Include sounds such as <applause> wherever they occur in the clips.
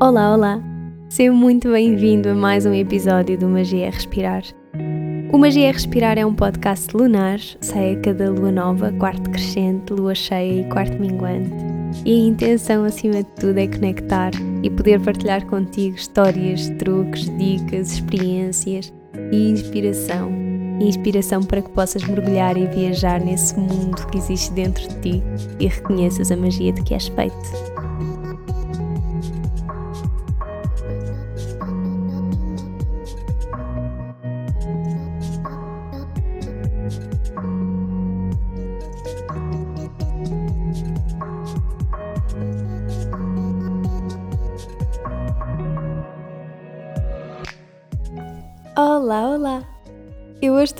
Olá, olá! Seja muito bem-vindo a mais um episódio do Magia é Respirar. O Magia é Respirar é um podcast lunar, sai a cada lua nova, quarto crescente, lua cheia e quarto minguante. E a intenção, acima de tudo, é conectar e poder partilhar contigo histórias, truques, dicas, experiências e inspiração. Inspiração para que possas mergulhar e viajar nesse mundo que existe dentro de ti e reconheças a magia de que és feito.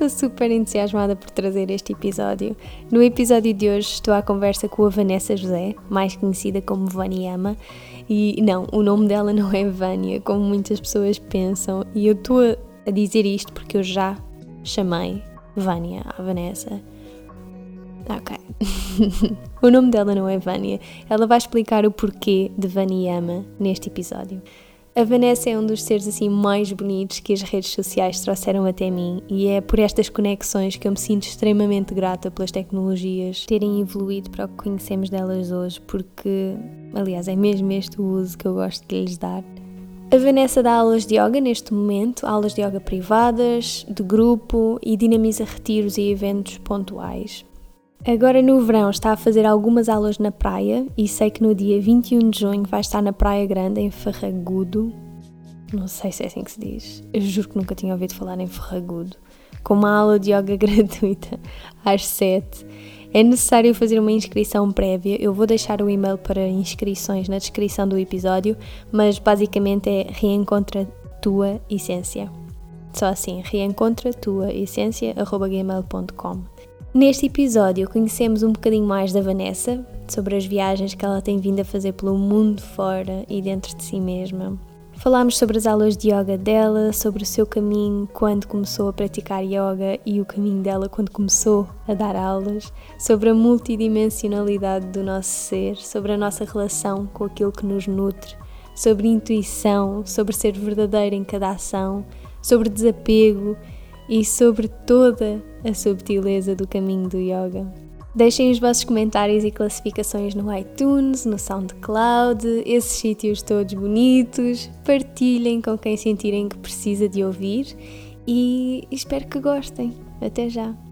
Estou super entusiasmada por trazer este episódio. No episódio de hoje estou à conversa com a Vanessa José, mais conhecida como Vaniama. E não, o nome dela não é Vânia, como muitas pessoas pensam. E eu estou a dizer isto porque eu já chamei Vânia a Vanessa. Ok. <laughs> o nome dela não é Vânia. Ela vai explicar o porquê de Vaniama neste episódio. A Vanessa é um dos seres assim mais bonitos que as redes sociais trouxeram até mim e é por estas conexões que eu me sinto extremamente grata pelas tecnologias terem evoluído para o que conhecemos delas hoje, porque, aliás, é mesmo este o uso que eu gosto de lhes dar. A Vanessa dá aulas de yoga neste momento, aulas de yoga privadas, de grupo e dinamiza retiros e eventos pontuais. Agora no verão está a fazer algumas aulas na praia e sei que no dia 21 de junho vai estar na Praia Grande, em Ferragudo. Não sei se é assim que se diz. Eu juro que nunca tinha ouvido falar em Ferragudo. Com uma aula de yoga <laughs> gratuita às 7. É necessário fazer uma inscrição prévia. Eu vou deixar o e-mail para inscrições na descrição do episódio, mas basicamente é reencontra tua essência. Só assim, reencontra tua essência@gmail.com. Neste episódio conhecemos um bocadinho mais da Vanessa, sobre as viagens que ela tem vindo a fazer pelo mundo fora e dentro de si mesma. Falámos sobre as aulas de yoga dela, sobre o seu caminho quando começou a praticar yoga e o caminho dela quando começou a dar aulas, sobre a multidimensionalidade do nosso ser, sobre a nossa relação com aquilo que nos nutre, sobre intuição, sobre ser verdadeira em cada ação, sobre desapego e sobre toda a subtileza do caminho do yoga. Deixem os vossos comentários e classificações no iTunes, no SoundCloud, esses sítios todos bonitos. Partilhem com quem sentirem que precisa de ouvir e espero que gostem. Até já!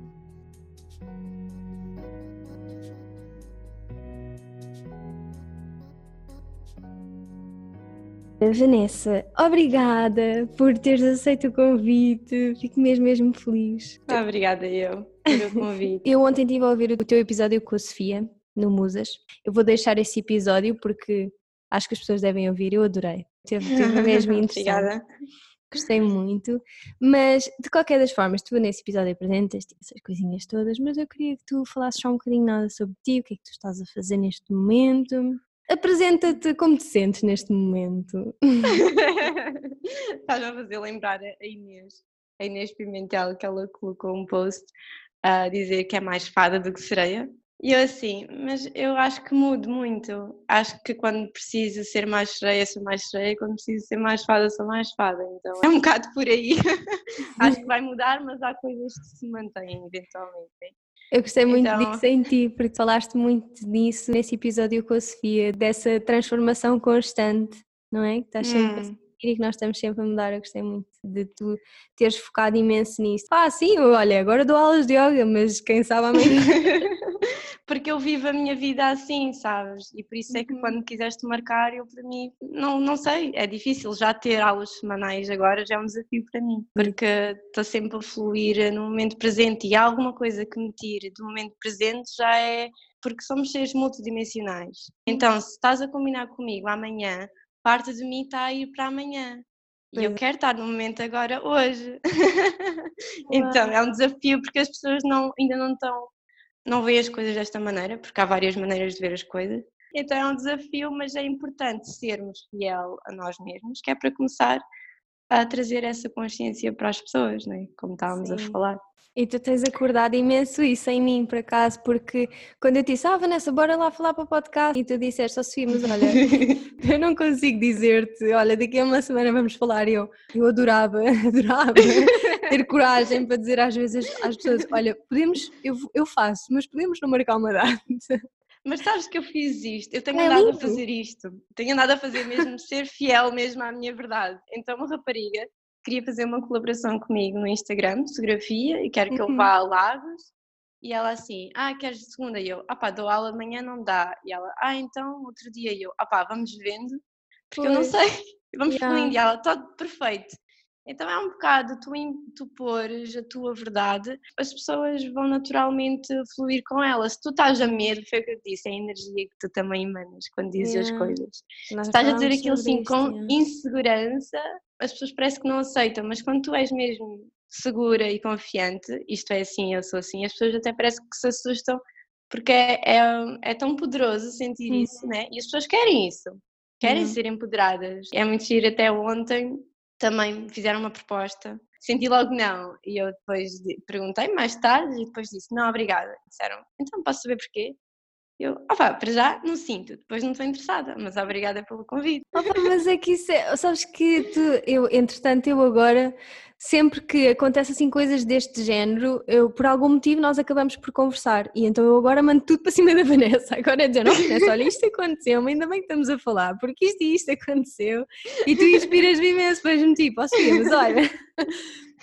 Vanessa, obrigada por teres aceito o convite. Fico mesmo, mesmo feliz. Ah, obrigada eu pelo convite. <laughs> eu ontem estive a ouvir o teu episódio com a Sofia, no Musas. Eu vou deixar esse episódio porque acho que as pessoas devem ouvir. Eu adorei. Teve, teve <laughs> mesmo interessante. obrigada. Gostei muito, mas de qualquer das formas, tu nesse episódio apresentas essas coisinhas todas, mas eu queria que tu falasses só um bocadinho nada sobre ti, o que é que tu estás a fazer neste momento. Apresenta-te como te sentes neste momento. <laughs> Estás a fazer lembrar a Inês, a Inês Pimentel, que ela colocou um post a dizer que é mais fada do que sereia. E eu assim, mas eu acho que mudo muito. Acho que quando preciso ser mais sereia, sou mais sereia, quando preciso ser mais fada, sou mais fada. Então é um bocado por aí. <laughs> acho que vai mudar, mas há coisas que se mantêm eventualmente. Eu gostei muito então... disso em ti, porque falaste muito disso nesse episódio com a Sofia, dessa transformação constante, não é? Que estás sempre hum. E que nós estamos sempre a mudar. Eu gostei muito de tu teres focado imenso nisso. Ah, sim, olha, agora dou aulas de yoga, mas quem sabe amanhã. <laughs> porque eu vivo a minha vida assim, sabes? E por isso é que uhum. quando quiseste marcar, eu para mim, não, não sei, é difícil já ter aulas semanais agora, já é um desafio para mim, porque estou sempre a fluir no momento presente e há alguma coisa que me tire do momento presente já é porque somos seres multidimensionais. Então, se estás a combinar comigo amanhã, parte de mim está a ir para amanhã. E eu quero estar no momento agora, hoje. <laughs> então, é um desafio porque as pessoas não, ainda não estão não vejo as coisas desta maneira, porque há várias maneiras de ver as coisas. Então é um desafio, mas é importante sermos fiel a nós mesmos, que é para começar a trazer essa consciência para as pessoas, né? como estávamos Sim. a falar. E tu tens acordado imenso isso em mim, por acaso, porque quando eu disse, ah, Vanessa, bora lá falar para o podcast, e tu disseste, oh, Sofia, mas olha, <laughs> eu não consigo dizer-te, olha, daqui a uma semana vamos falar. E eu, eu adorava, <laughs> adorava ter coragem para dizer às vezes às pessoas, olha, podemos, eu, eu faço, mas podemos não marcar uma data. Mas sabes que eu fiz isto, eu tenho é andado lindo. a fazer isto, tenho andado a fazer mesmo, ser fiel mesmo à minha verdade. Então, uma rapariga queria fazer uma colaboração comigo no Instagram, fotografia, e quero que uhum. eu vá a Lagos. E ela assim, ah, queres de segunda? E eu, ah pá, dou aula amanhã, não dá. E ela, ah, então outro dia. E eu, ah pá, vamos vendo, porque pois. eu não sei, <laughs> vamos yeah. fluindo. E ela, todo perfeito. Então é um bocado tu, tu pores a tua verdade, as pessoas vão naturalmente fluir com ela. Se tu estás a medo, foi o que eu disse, é a energia que tu também emanas quando dizes yeah. as coisas. Nós Se estás a dizer aquilo assim com insegurança, as pessoas parece que não aceitam, mas quando tu és mesmo segura e confiante, isto é assim, eu sou assim, as pessoas até parece que se assustam porque é, é, é tão poderoso sentir uhum. isso, né? E as pessoas querem isso, querem ser empoderadas. É muito giro, até ontem também fizeram uma proposta, senti logo não, e eu depois perguntei mais tarde e depois disse, não, obrigada. Disseram, então posso saber porquê? Eu, opa, para já não sinto, depois não estou interessada, mas obrigada pelo convite. Opa, mas é que isso é, sabes que tu, eu, entretanto, eu agora, sempre que acontece assim coisas deste género, eu, por algum motivo nós acabamos por conversar. E então eu agora mando tudo para cima da Vanessa, agora é dizer, não Vanessa, olha isto aconteceu, ainda bem que estamos a falar, porque isto e isto aconteceu. E tu inspiras-me imenso, depois-me tipo, ó oh, mas olha...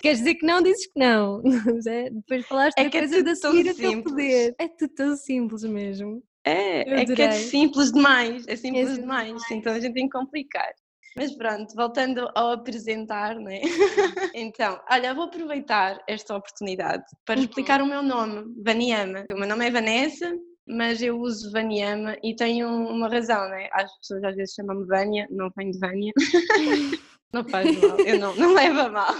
Queres dizer que não, dizes que não. <laughs> É? Depois falaste é da coisa é da seguir a teu poder. É tudo tão simples mesmo. É, é que é simples demais, é simples é demais, demais, então a gente tem que complicar. Mas pronto, voltando ao apresentar, né? <laughs> então, olha, vou aproveitar esta oportunidade para uhum. explicar o meu nome, Vaniama. O meu nome é Vanessa, mas eu uso Vaniama e tenho uma razão, né? As pessoas às vezes chamam-me Vânia, não venho de Vânia. <laughs> Não faz mal, eu não, não levo a mal.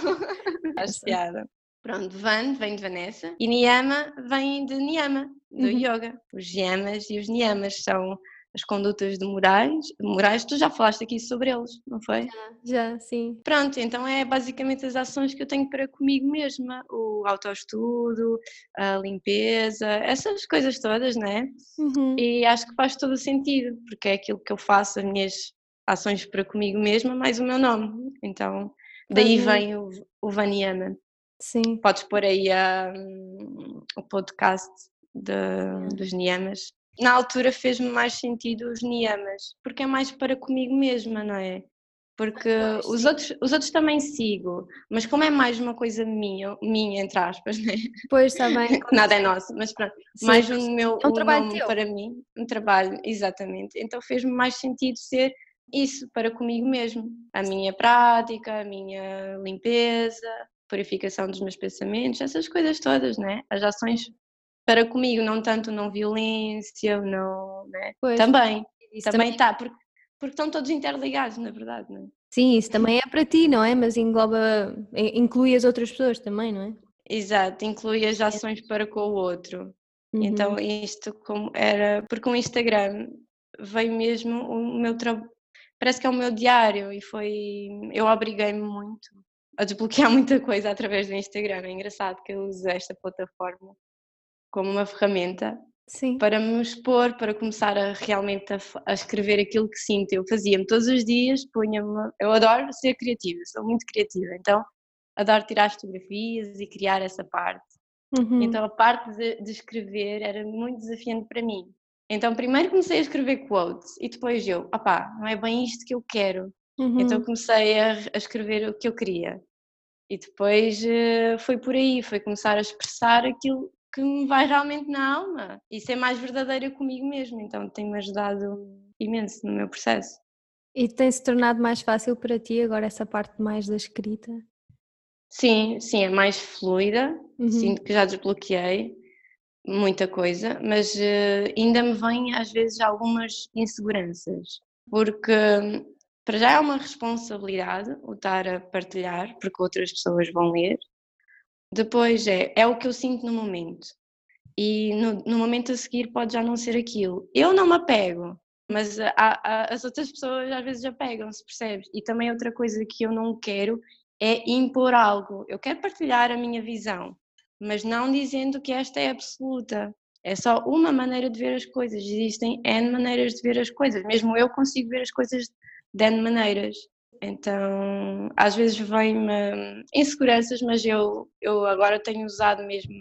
Piada. Pronto, Van vem de Vanessa e Niyama vem de Niyama, do uhum. yoga. Os yamas e os niyamas são as condutas de morais, morais, tu já falaste aqui sobre eles, não foi? Já, já, sim. Pronto, então é basicamente as ações que eu tenho para comigo mesma, o autoestudo, a limpeza, essas coisas todas, né? Uhum. E acho que faz todo o sentido, porque é aquilo que eu faço, as minhas ações para comigo mesma, mais o meu nome. Então, daí vem o, o Vaniana. Sim. Podes pôr aí a, o podcast de, dos Niamas. Na altura fez-me mais sentido os Niamas, porque é mais para comigo mesma, não é? Porque os outros, os outros também sigo, mas como é mais uma coisa minha, minha entre aspas, <laughs> né? Pois, também. <laughs> Nada é nosso, mas pronto, Sim, mais um meu é um trabalho para mim, um trabalho, exatamente. Então fez-me mais sentido ser isso para comigo mesmo. A minha prática, a minha limpeza, purificação dos meus pensamentos, essas coisas todas, né? As ações para comigo, não tanto não violência, não, né? Pois, também, também está, porque, porque estão todos interligados, na verdade, não é? Sim, isso também é para ti, não é? Mas engloba, inclui as outras pessoas também, não é? Exato, inclui as ações para com o outro. Uhum. Então isto como era, porque o Instagram veio mesmo o meu trabalho, parece que é o meu diário e foi, eu obriguei-me muito a desbloquear <laughs> muita coisa através do Instagram. É engraçado que eu uso esta plataforma como uma ferramenta Sim. para me expor, para começar a realmente a, a escrever aquilo que sinto. Eu fazia-me todos os dias, punha-me. Eu adoro ser criativa, sou muito criativa, então adoro tirar fotografias e criar essa parte. Uhum. Então a parte de, de escrever era muito desafiante para mim. Então, primeiro comecei a escrever quotes e depois eu, opá, não é bem isto que eu quero. Uhum. Então comecei a, a, escrever o que eu queria. E depois uh, foi por aí, foi começar a expressar aquilo que me vai realmente na alma e ser mais verdadeira comigo mesmo. Então tem-me ajudado imenso no meu processo. E tem-se tornado mais fácil para ti agora essa parte mais da escrita? Sim, sim, é mais fluida. Uhum. Sinto que já desbloqueei muita coisa, mas uh, ainda me vêm às vezes algumas inseguranças, porque para já é uma responsabilidade o estar a partilhar, porque outras pessoas vão ler. Depois é, é o que eu sinto no momento. E no, no momento a seguir pode já não ser aquilo. Eu não me apego, mas a, a, as outras pessoas às vezes apegam-se, percebes? E também outra coisa que eu não quero é impor algo. Eu quero partilhar a minha visão, mas não dizendo que esta é absoluta. É só uma maneira de ver as coisas. Existem N maneiras de ver as coisas. Mesmo eu consigo ver as coisas de N maneiras. Então, às vezes vem-me inseguranças, mas eu, eu agora tenho usado mesmo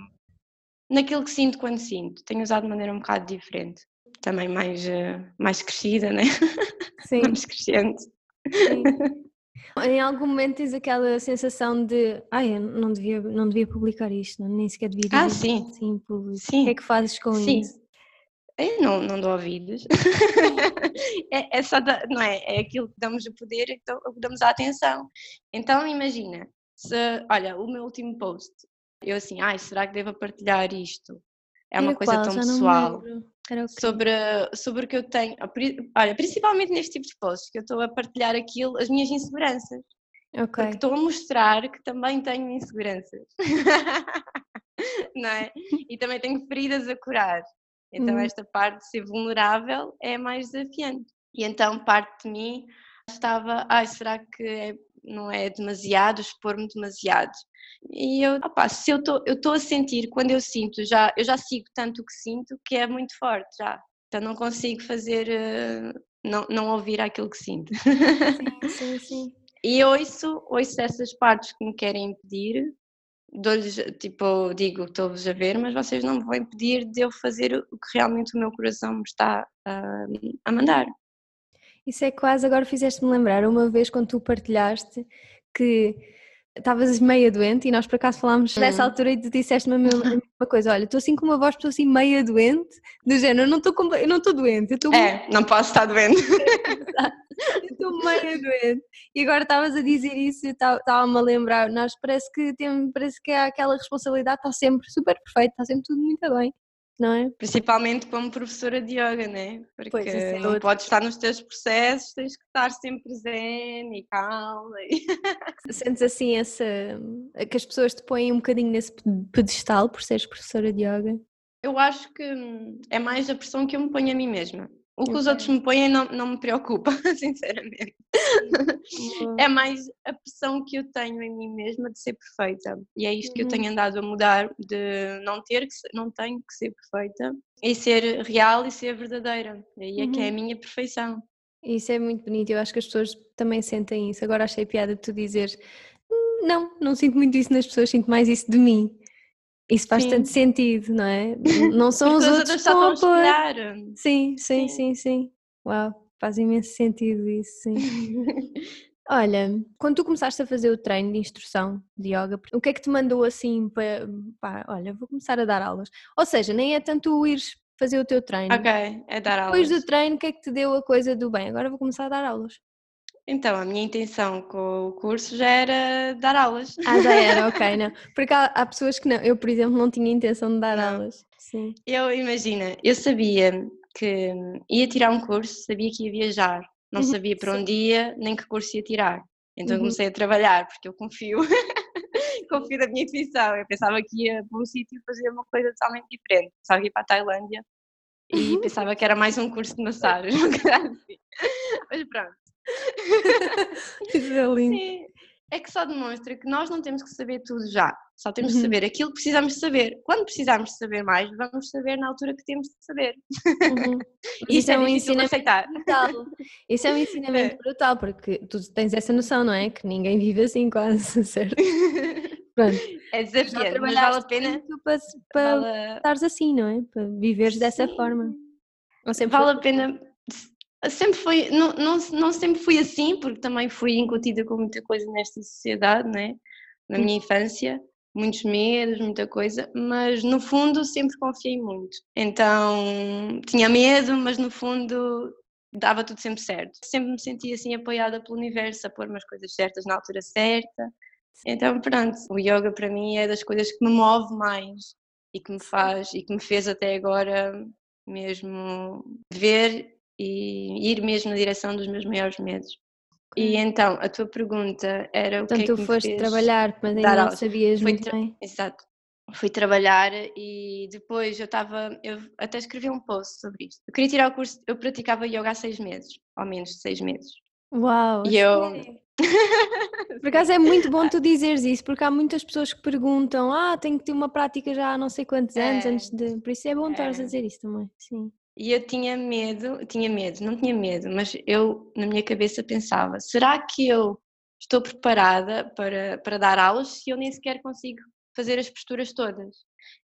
naquilo que sinto quando sinto. Tenho usado de maneira um bocado diferente. Também mais, eh, mais crescida, né? Sim. <laughs> mais crescente. Sim. Em algum momento tens aquela sensação de ai, eu não devia, não devia publicar isto, nem sequer devia Ah, dizer sim. isto assim público. Sim. O que é que fazes com Sim. isso? Eu não, não dou ouvidos. <laughs> é, é só, da- não é? É aquilo que damos o poder, então o que damos a atenção. Então imagina, se, olha, o meu último post, eu assim, ai, será que devo partilhar isto? É uma Era coisa qual? tão Já pessoal. Sobre, sobre o que eu tenho, olha, principalmente neste tipo de posts, que eu estou a partilhar aquilo, as minhas inseguranças. Ok. Porque estou a mostrar que também tenho inseguranças. <laughs> não é? E também tenho feridas a curar. Então Uhum. esta parte de ser vulnerável é mais desafiante. E então parte de mim estava, ai, será que é- não é demasiado, expor-me demasiado? E eu, opá, se eu estou a sentir, quando eu sinto, já, eu já sigo tanto o que sinto, que é muito forte já. Então não consigo fazer, eh, não, não ouvir aquilo que sinto. Sim, sim, sim. E ouço, ouço essas partes que me querem impedir, dou-lhes, tipo, digo, estou-vos a ver, mas vocês não me vão impedir de eu fazer o que realmente o meu coração me está a, a mandar. Isso é quase, agora fizeste-me lembrar uma vez quando tu partilhaste que estavas meia doente e nós por acaso falámos nessa Hum. altura e tu disseste-me a mesma <laughs> coisa, olha, estou assim com uma voz, estou assim meia doente, do género, eu não estou não estou doente, eu estou É, não posso estar doendo. <laughs> eu estou meia doente. E agora estavas a dizer isso e estava-me a lembrar, nós parece que temos, parece que há aquela responsabilidade, está sempre super perfeito, está sempre tudo muito bem, não é? Principalmente como professora de yoga, né? Porque Pois, é não podes estar nos teus processos, tens que estar sempre zen e calma. e- <laughs> Sentes assim essa, que as pessoas te põem um bocadinho nesse pedestal por seres professora de yoga? Eu acho que hum, é mais a pressão que eu me ponho a mim mesma. O que os outros me põem não, não me preocupa, <laughs> sinceramente. É mais a pressão que eu tenho em mim mesma de ser perfeita. E é isto que eu Uhum. tenho andado a mudar, de não ter que ser, não tenho que ser perfeita e ser real e ser verdadeira. Aí é que é a Uhum. minha perfeição. Isso é muito bonito, eu acho que as pessoas também sentem isso. Agora achei piada de tu dizeres "Hum, não, não sinto muito isso nas pessoas, sinto mais isso de mim. Isso faz Sim. tanto sentido, não é? <laughs> Não são os outros que estão a a pôr. espelhar. Sim, sim, Sim. sim. Uau, faz imenso sentido isso, sim. <laughs> Olha, quando tu começaste a fazer o treino de instrução de yoga, o que é que te mandou assim para, pá, olha, vou começar a dar aulas? Ou seja, nem é tanto o ires fazer o teu treino. ok, é dar Depois aulas. do treino, o que é que te deu a coisa do bem? Agora vou começar a dar aulas. Então, a minha intenção com o curso já era dar aulas. Ah, já era, ok, <laughs> não. Porque há, há pessoas que não. Eu, por exemplo, não tinha intenção de dar Não. aulas. Sim. Eu, imagina, eu sabia que ia tirar um curso, sabia que ia viajar, não Uhum, sabia para sim. onde ia, nem que curso ia tirar. Então Uhum. comecei a trabalhar, porque eu confio, <laughs> confio na minha intuição. Eu pensava que ia para um sítio fazer uma coisa totalmente diferente. Pensava que ia para a Tailândia e pensava que era mais um curso de massagem, <laughs> assim. Mas pronto. <laughs> Isso é lindo. Sim, é que só demonstra que nós não temos que saber tudo já. Só temos de Uhum. saber aquilo que precisamos de saber. Quando precisarmos de saber mais, vamos saber na altura que temos de saber. Uhum. <laughs> Isso é, um difícil de ensinamento aceitar. brutal. Isso é um ensinamento brutal, porque tu tens essa noção, não é? Que ninguém vive assim quase, <laughs> certo? Pronto. É desafiante, mas vale a pena. para, para Vale, estares assim, não é? Para viveres dessa Sim. forma. Ou sempre vale a pena. Sempre foi, não, não, não sempre fui assim, porque também fui incutida com muita coisa nesta sociedade, né? na minha infância, muitos medos, muita coisa, mas no fundo sempre confiei muito. Então tinha medo, mas no fundo dava tudo sempre certo. Sempre me sentia assim apoiada pelo universo, a pôr umas coisas certas na altura certa. Então pronto, o yoga para mim é das coisas que me move mais e que me faz e que me fez até agora mesmo ver e ir mesmo na direção dos meus maiores medos. E então, a tua pergunta era o que é que tu foste trabalhar, mas ainda não sabias Foi muito bem. Exato. Fui trabalhar e depois eu estava, eu até escrevi um post sobre isto. Eu queria tirar o curso, eu praticava yoga há seis meses, ao menos seis meses. Uau, E eu-? <laughs> Por acaso é muito bom tu dizeres isso, porque há muitas pessoas que perguntam: Ah, tenho que ter uma prática já há não sei quantos anos É. antes de. Por isso é bom estares a É. dizer isso também. Sim. E eu tinha medo, tinha medo, não tinha medo, mas eu na minha cabeça pensava: será que eu estou preparada para, para dar aulas se eu nem sequer consigo fazer as posturas todas?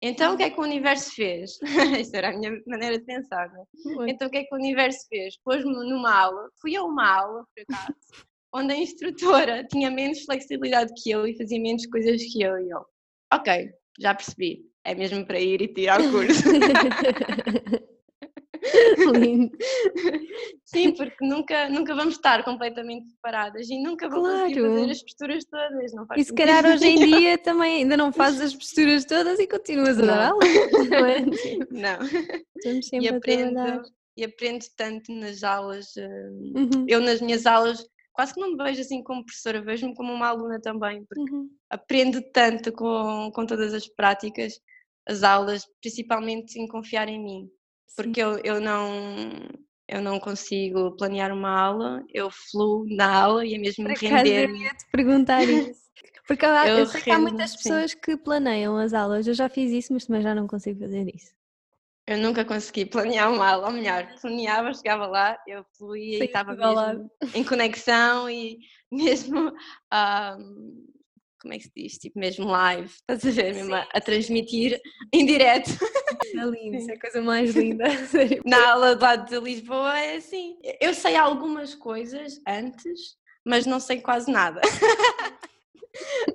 Então o que é que o universo fez? <laughs> Isto era a minha maneira de pensar, não é? Então o que é que o universo fez? Pôs-me numa aula, fui a uma aula, por acaso, <laughs> onde a instrutora tinha menos flexibilidade que eu e fazia menos coisas que eu. E eu, ok, já percebi, é mesmo para ir e tirar o curso. <laughs> <laughs> Lindo. Sim, porque nunca, nunca vamos estar completamente preparadas e nunca vou conseguir Claro. fazer as posturas todas. Não faz E se calhar hoje em <laughs> dia também ainda não fazes as posturas todas e continuas a dar Não. aulas. Não é? <laughs> Não. Estamos E sempre a trabalhar. aprendo, e aprendo tanto nas aulas. Uhum, Eu, nas minhas aulas, quase que não me vejo assim como professora, vejo-me como uma aluna também, porque uhum. aprendo tanto com, com todas as práticas, as aulas, principalmente em confiar em mim. Porque eu, eu não eu não consigo planear uma aula, eu fluo na aula e é mesmo Por acaso eu ia te perguntar <laughs> isso. Porque há- eu, Eu sei que há muitas sim. pessoas que planeiam as aulas. Eu já fiz isso, mas também já não consigo fazer isso. Eu nunca consegui <laughs> planear uma aula, ou melhor, planeava, chegava lá, eu fluía e Saía estava mesmo em conexão e <laughs> mesmo, ah, como é que se diz, tipo mesmo live, estás a ver, mesmo a, a transmitir <laughs> em direto. É lindo, isso é a coisa mais linda. <laughs> Na aula de lá de Lisboa é assim, eu sei algumas coisas antes, mas não sei quase nada. <laughs>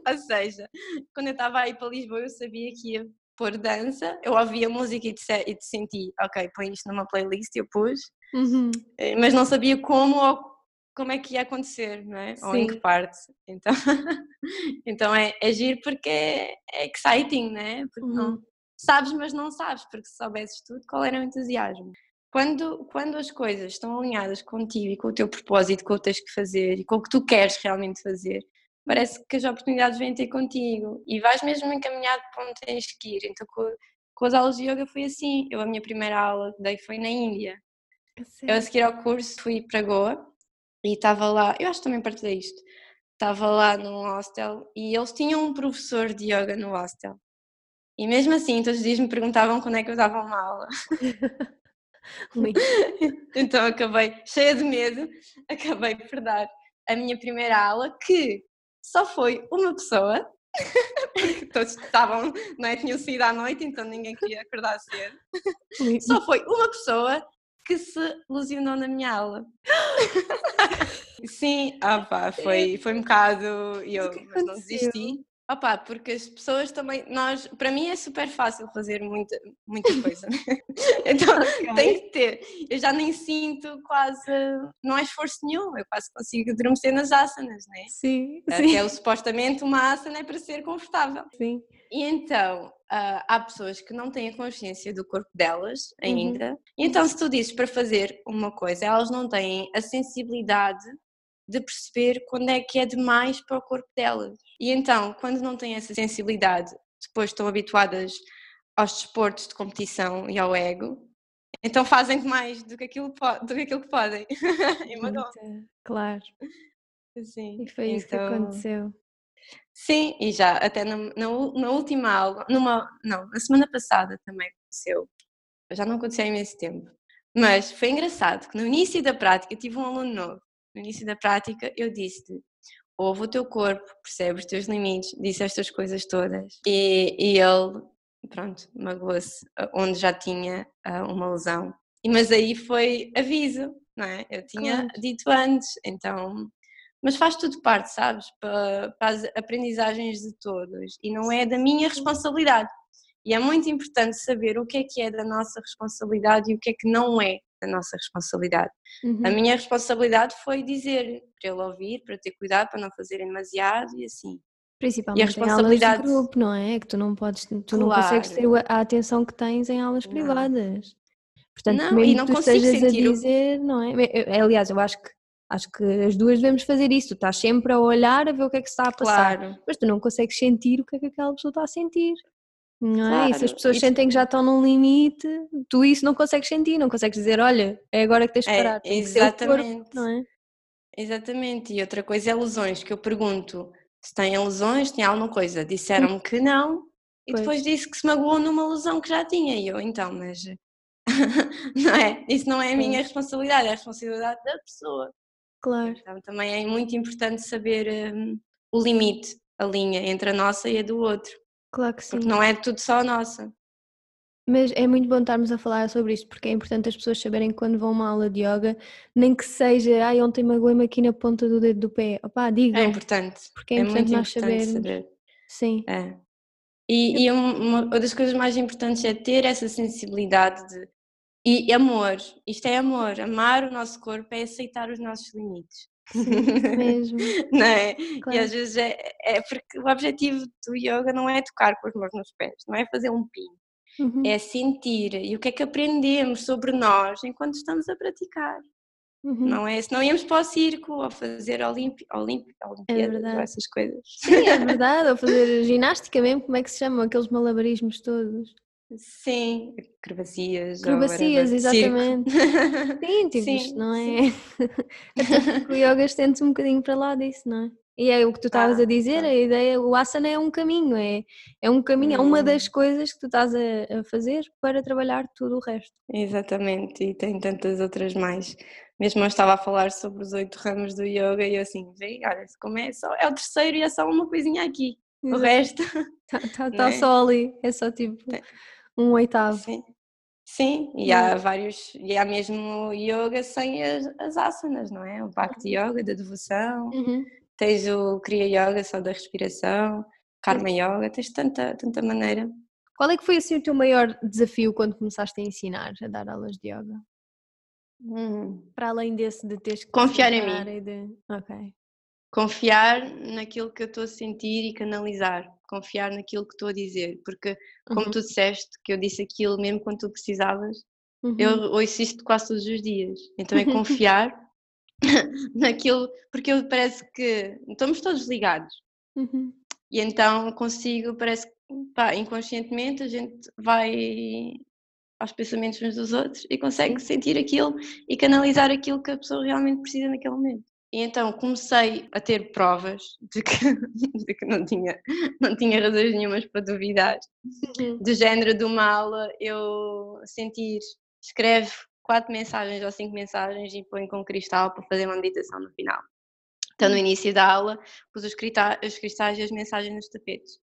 Ou seja, quando eu estava aí para Lisboa eu sabia que ia pôr dança, eu ouvia música e te, e te senti, ok, põe isto numa playlist, eu pus, Uhum. eh, mas não sabia como ou como é que ia acontecer, não é? Ou em que Sim. parte. Então, <laughs> então é, é giro porque é, é exciting, não é? Porque não, Uhum. sabes, mas não sabes, porque se soubesses tudo, qual era o entusiasmo? Quando, quando as coisas estão alinhadas contigo e com o teu propósito, com o que tens que fazer e com o que tu queres realmente fazer, parece que as oportunidades vêm ter contigo e vais mesmo encaminhado para onde tens que ir. Então, com, com as aulas de yoga foi assim. Eu, a minha primeira aula que dei foi na Índia. A Eu, a seguir ao curso, fui para Goa e estava lá, eu acho que também partilhei isto, estava lá num hostel e eles tinham um professor de yoga no hostel. E mesmo assim, todos os dias me perguntavam quando é que eu dava uma aula. <laughs> <laughs> Então acabei cheia de medo, <laughs> acabei por dar a minha primeira aula, que só foi uma pessoa, porque todos estavam, não é? Tinham saído à noite, então ninguém queria acordar cedo. Só foi uma pessoa que se ilusionou na minha aula. <laughs> Sim, ah pá, foi, foi um bocado, e eu, que mas não desisti. Ah pá, porque as pessoas também, nós, para mim é super fácil fazer muita, muita coisa. <laughs> então tem que ter. Eu já nem sinto quase, não é esforço nenhum, eu quase consigo adormecer nas asanas, né? Sim, Ah, sim, Que é o, supostamente uma asana é para ser confortável. sim. E então, ah, há pessoas que não têm a consciência do corpo delas Uhum. ainda. E então, se tu dizes para fazer uma coisa, elas não têm a sensibilidade de perceber quando é que é demais para o corpo delas. E então, quando não têm essa sensibilidade, depois estão habituadas aos desportos de competição e ao ego, então fazem demais do que aquilo, do que, aquilo que podem. <laughs> e Claro. Sim. E foi isso que Então, aconteceu. Sim, e já até na, na, na última aula, numa, não, na semana passada também aconteceu, já não aconteceu há imenso tempo, mas foi engraçado que no início da prática, tive um aluno novo, no início da prática eu disse-lhe, ouve o teu corpo, percebe os teus limites, disse estas coisas todas, e, e ele, pronto, magoou-se ah, onde já tinha ah, uma lesão, e, mas aí foi aviso, não é? Eu tinha Claro. dito antes, então mas faz tudo parte, sabes? Para, para as aprendizagens de todos e não é da minha responsabilidade. E é muito importante saber o que é que é da nossa responsabilidade e o que é que não é da nossa responsabilidade. A Uhum. minha responsabilidade foi dizer para ele ouvir, para ter cuidado, para não fazerem demasiado e assim. Principalmente em aulas de responsabilidade- grupo, não é? Que tu não podes, tu não consegues ter Claro. a a atenção que tens em aulas Não. privadas. Portanto, Não, mesmo e que não tu consigo estejas a sentir o- dizer, não é? Eu- Aliás, eu acho que acho que as duas devemos fazer isso. Tu estás sempre a olhar a ver o que é que se está a passar, Claro, mas tu não consegues sentir o que é que aquela pessoa está a sentir. Não é? E se as Claro, pessoas isso- sentem que já estão num limite, tu isso não consegues sentir, não consegues dizer, olha, é agora que tens de É, parar. Tem ser o corpo, exatamente. não é? Exatamente, e outra coisa é lesões, que eu pergunto se têm lesões, tinha alguma coisa, disseram-me que não, e Pois. depois disse que se magoou numa lesão que já tinha, e eu, então, mas <laughs> não é, isso não é a minha responsabilidade, é a responsabilidade da pessoa. Claro, Então também é muito importante saber hum, o limite, a linha entre a nossa e a do outro, claro que sim. porque não é tudo só nossa. Mas é muito bom estarmos a falar sobre isto, porque é importante as pessoas saberem que quando vão a uma aula de yoga, nem que seja, ai, ontem magoei-me aqui na ponta do dedo do pé. Opá, É digam, importante, porque é é importante muito nós importante sabermos. saber. Sim, É. E, e um- uma, uma das coisas mais importantes é ter essa sensibilidade de. E amor, isto é amor. Amar o nosso corpo é aceitar os nossos limites. sim, <laughs> mesmo. <laughs> não é? E Claro. às vezes é, é porque o objetivo do yoga não é tocar com as mãos nos pés, não é fazer um pin, Uhum. é sentir. E o que é que aprendemos sobre nós enquanto estamos a praticar? Uhum. Não é? Se não íamos para o circo ou fazer olimpi, olimpi, Olimpíadas ou essas coisas. Sim, é <laughs> verdade, ou fazer ginástica mesmo, como é que se chamam aqueles malabarismos todos? Sim, acrobacias. Acrobacias, whatever, circo. exatamente. <laughs> Sim, tipo, isto Sim, não sim. é. Até o yoga estende-se um bocadinho para lá disso, não é? E é o que tu estavas a Ah, dizer, tá. a ideia, o asana é um caminho, é, é um caminho, é uma das Hum. coisas que tu estás a, a fazer para trabalhar tudo o resto. Exatamente, e tem tantas outras mais. Mesmo eu estava a falar sobre os oito ramos do yoga e eu assim, vê, olha, como é só, é o terceiro e é só uma coisinha aqui. O Exato. resto, Está <laughs> tá, tá é? só ali, é só tipo Tem- um oitavo. Sim, sim, e há vários, e há mesmo yoga sem as, as asanas, não é? O Bhakti Yoga da devoção, Uhum. tens o Kriya Yoga só da respiração, Karma Yoga, tens tanta, tanta maneira. Qual é que foi assim o teu maior desafio quando começaste a ensinar, a dar aulas de yoga? Hum. Para além desse de teres que Confiar em mim. de... Ok. Confiar naquilo que eu estou a sentir e canalizar, confiar naquilo que estou a dizer, porque como Uhum. tu disseste que eu disse aquilo mesmo quando tu precisavas, Uhum. eu ouço isto quase todos os dias. Então é <laughs> confiar <laughs> naquilo, porque eu parece que estamos todos ligados Uhum. e então consigo, parece que pá, inconscientemente a gente vai aos pensamentos uns dos outros e consegue sentir aquilo e canalizar aquilo que a pessoa realmente precisa naquele momento. E então comecei a ter provas de que, <laughs> de que não, tinha, não tinha razões nenhumas para duvidar. Uhum. Do género de uma aula, eu sentir, escreve quatro mensagens ou cinco mensagens e põe com cristal para fazer uma meditação no final. Então, no início da aula, pus os crita- os cristais e as mensagens nos tapetes.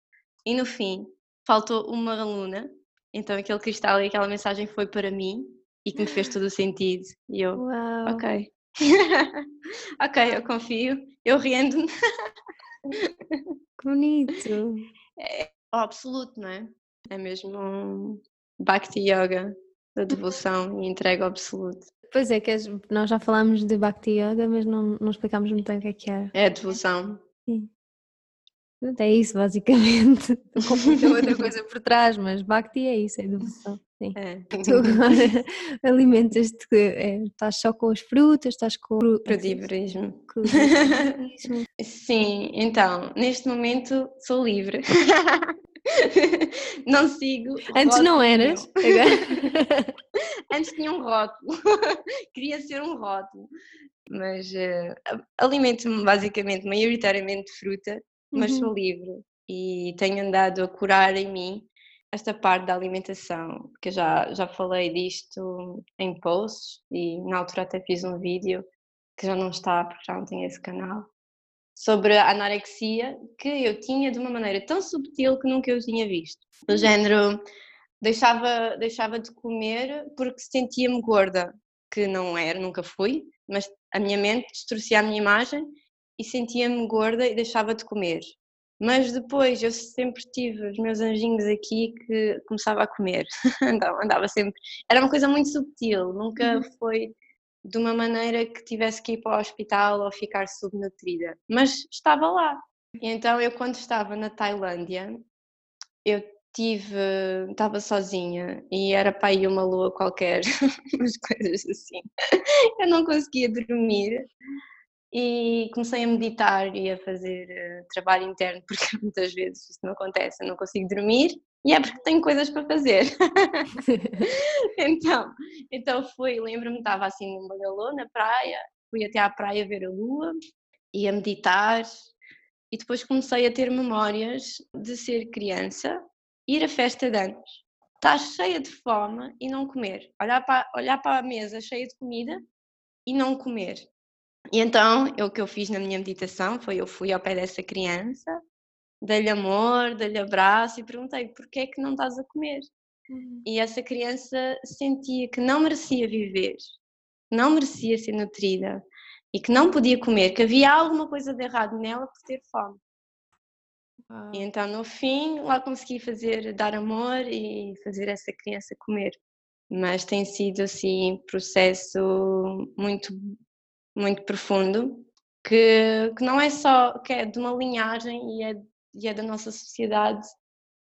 E no fim, faltou uma aluna, então aquele cristal e aquela mensagem foi para mim e que me fez <laughs> todo o sentido. E eu, Uau. ok. <laughs> ok, eu confio, eu rendo-me. Que bonito. Ao absoluto, não é? É mesmo um Bhakti Yoga da devoção e entrega ao absoluto. Pois é, que nós já falámos de Bhakti Yoga, mas não, não explicámos muito bem o que é que era. É a devoção. Pronto, É isso, basicamente. <laughs> Com muita outra coisa por trás, mas Bhakti é isso, é devoção. Sim. É. <laughs> Tu agora <laughs> alimentas-te, é, estás só com as frutas, estás com o veganismo. <laughs> Sim, então, neste momento sou livre. não sigo. Antes não eras, agora- Antes tinha um rótulo. Queria ser um rótulo. Mas eh, alimento-me basicamente, maioritariamente de fruta, mas Uhum. sou livre. E tenho andado a curar em mim esta parte da alimentação, que eu já, já falei disto em posts e na altura até fiz um vídeo que já não está, porque já não tinha esse canal, sobre a anorexia que eu tinha de uma maneira tão subtil que nunca eu tinha visto. Do género, deixava, deixava de comer porque sentia-me gorda, que não era, nunca fui, mas a minha mente distorcia a minha imagem e sentia-me gorda e deixava de comer. Mas depois eu sempre tive os meus anjinhos aqui que começava a comer, <laughs> andava, andava sempre. Era uma coisa muito subtil, nunca foi de uma maneira que tivesse que ir para o hospital ou ficar subnutrida, mas estava lá. Então eu quando estava na Tailândia, eu tive, estava sozinha e era para ir uma lua qualquer, <laughs> umas coisas assim. <laughs> Eu não conseguia dormir e comecei a meditar e a fazer eh, trabalho interno, <laughs> porque muitas vezes isso não acontece, eu não consigo dormir e é porque tenho coisas para fazer. <laughs> então, então fui, lembro-me, estava assim num bagalô na praia fui até à praia ver a lua e a meditar. E depois comecei a ter memórias de ser criança, ir à festa de anos, estar cheia de fome e não comer. Olhar para, olhar para a mesa cheia de comida e não comer. E então, o que eu fiz na minha meditação foi eu fui ao pé dessa criança, dei-lhe amor, dei-lhe abraço e perguntei porquê é que não estás a comer? Uhum. E essa criança sentia que não merecia viver, não merecia ser nutrida e que não podia comer, que havia alguma coisa de errado nela por ter fome. Ah. E então no fim lá consegui fazer, dar amor e fazer essa criança comer. Mas tem sido assim um processo muito, muito profundo, que, que não é só, que é de uma linhagem e é, e é da nossa sociedade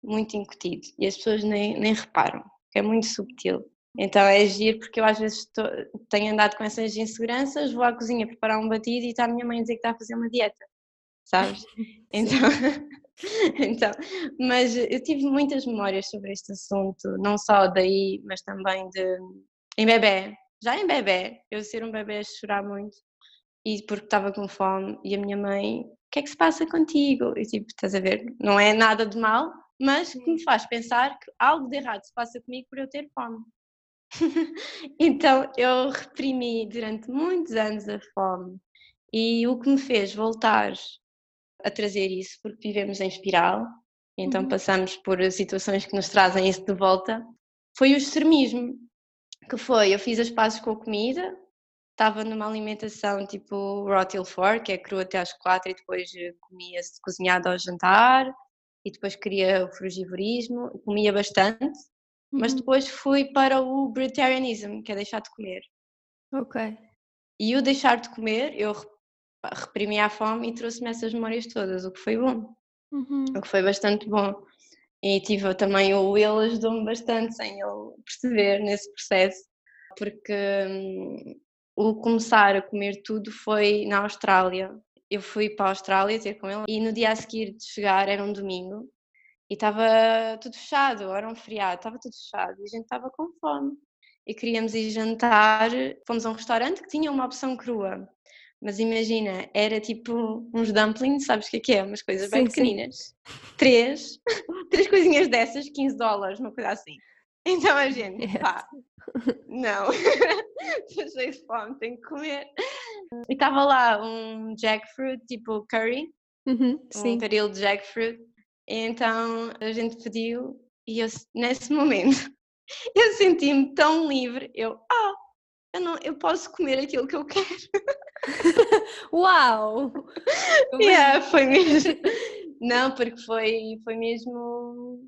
muito incutido e as pessoas nem, nem reparam, que é muito subtil. Então é agir porque eu às vezes estou, tenho andado com essas inseguranças, vou à cozinha preparar um batido e está a minha mãe a dizer que está a fazer uma dieta, sabes? <laughs> Então, <laughs> então, mas eu tive muitas memórias sobre este assunto, não só daí, mas também de em bebê. Já em bebê, eu ser um bebê a chorar muito e porque estava com fome e a minha mãe, o que é que se passa contigo? E tipo, estás a ver, não é nada de mal, mas que me faz pensar que algo de errado se passa comigo por eu ter fome. <laughs> então eu reprimi durante muitos anos a fome e o que me fez voltar a trazer isso, porque vivemos em espiral, então uhum. passamos por situações que nos trazem isso de volta, foi o extremismo, que foi, eu fiz as pazes com a comida, estava numa alimentação tipo Rotil 4, que é cru até às quatro e depois comia-se cozinhado ao jantar, e depois queria o frugivorismo, comia bastante, uhum. mas depois fui para o vegetarianism, que é deixar de comer. Ok. E o deixar de comer, eu reprimi a fome e trouxe-me essas memórias todas, o que foi bom, uhum. o que foi bastante bom. E tive também o Will ajudou-me bastante sem eu perceber nesse processo, porque hum, o começar a comer tudo foi na Austrália eu fui para a Austrália ter com ele e no dia a seguir de chegar era um domingo e estava tudo fechado, era um feriado, estava tudo fechado e a gente estava com fome e queríamos ir jantar. Fomos a um restaurante que tinha uma opção crua, mas imagina, era tipo uns dumplings, sabes o que é que é? Umas coisas sim, bem pequeninas. Sim. Três, <laughs> três coisinhas dessas, 15 dólares, uma coisa assim. Então a gente, yes. pá, não, estou cheio de fome, tenho que comer. E estava lá um jackfruit, tipo curry, uhum, um caril de jackfruit. Então a gente pediu e eu, nesse momento <laughs> eu senti-me tão livre. Eu, ah, eu, não, eu posso comer aquilo que eu quero. <laughs> <laughs> Uau! yeah, foi <laughs> mesmo. Não, porque foi, foi mesmo.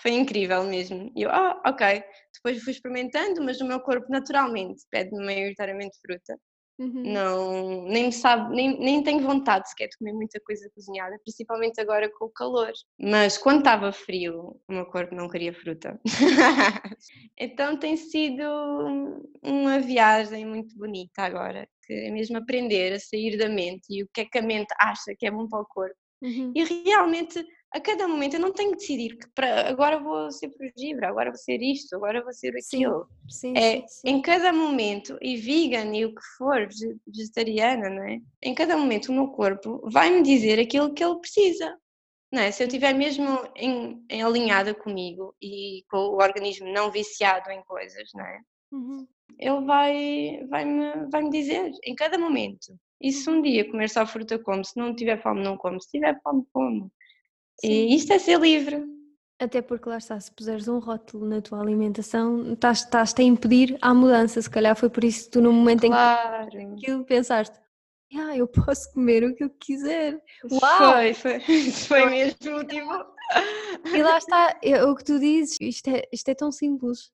Foi incrível mesmo. E eu, ah, ok. Depois fui experimentando, mas o meu corpo naturalmente pede-me maioritariamente fruta. Uhum. Não, nem sabe, nem, nem tenho vontade sequer de comer muita coisa cozinhada, principalmente agora com o calor. Mas quando estava frio, o meu corpo não queria fruta. <laughs> então tem sido uma viagem muito bonita agora, que é mesmo aprender a sair da mente e o que é que a mente acha que é bom para o corpo. Uhum. E realmente a cada momento eu não tenho que decidir que para agora vou ser frugívora, agora vou ser isto, agora vou ser aquilo. Sim, sim, é sim, em cada momento e vegan e o que for, vegetariana, não é? Em cada momento o meu corpo vai me dizer aquilo que ele precisa. Não é? Se eu estiver mesmo em, em, alinhada comigo e com o organismo não viciado em coisas, não é? Uhum. Ele vai, vai, me, vai me dizer em cada momento. E se um dia comer só fruta, como. Se não tiver fome, não como. Se tiver fome, como. E isto é ser livre. Até porque lá está, se puseres um rótulo na tua alimentação, estás, estás a impedir a mudança. Se calhar foi por isso que tu, no momento claro. em que aquilo pensaste, ah, eu posso comer o que eu quiser. Uau! Foi, <laughs> foi, foi mesmo tipo. E lá está, é, o que tu dizes, isto é, isto é tão simples.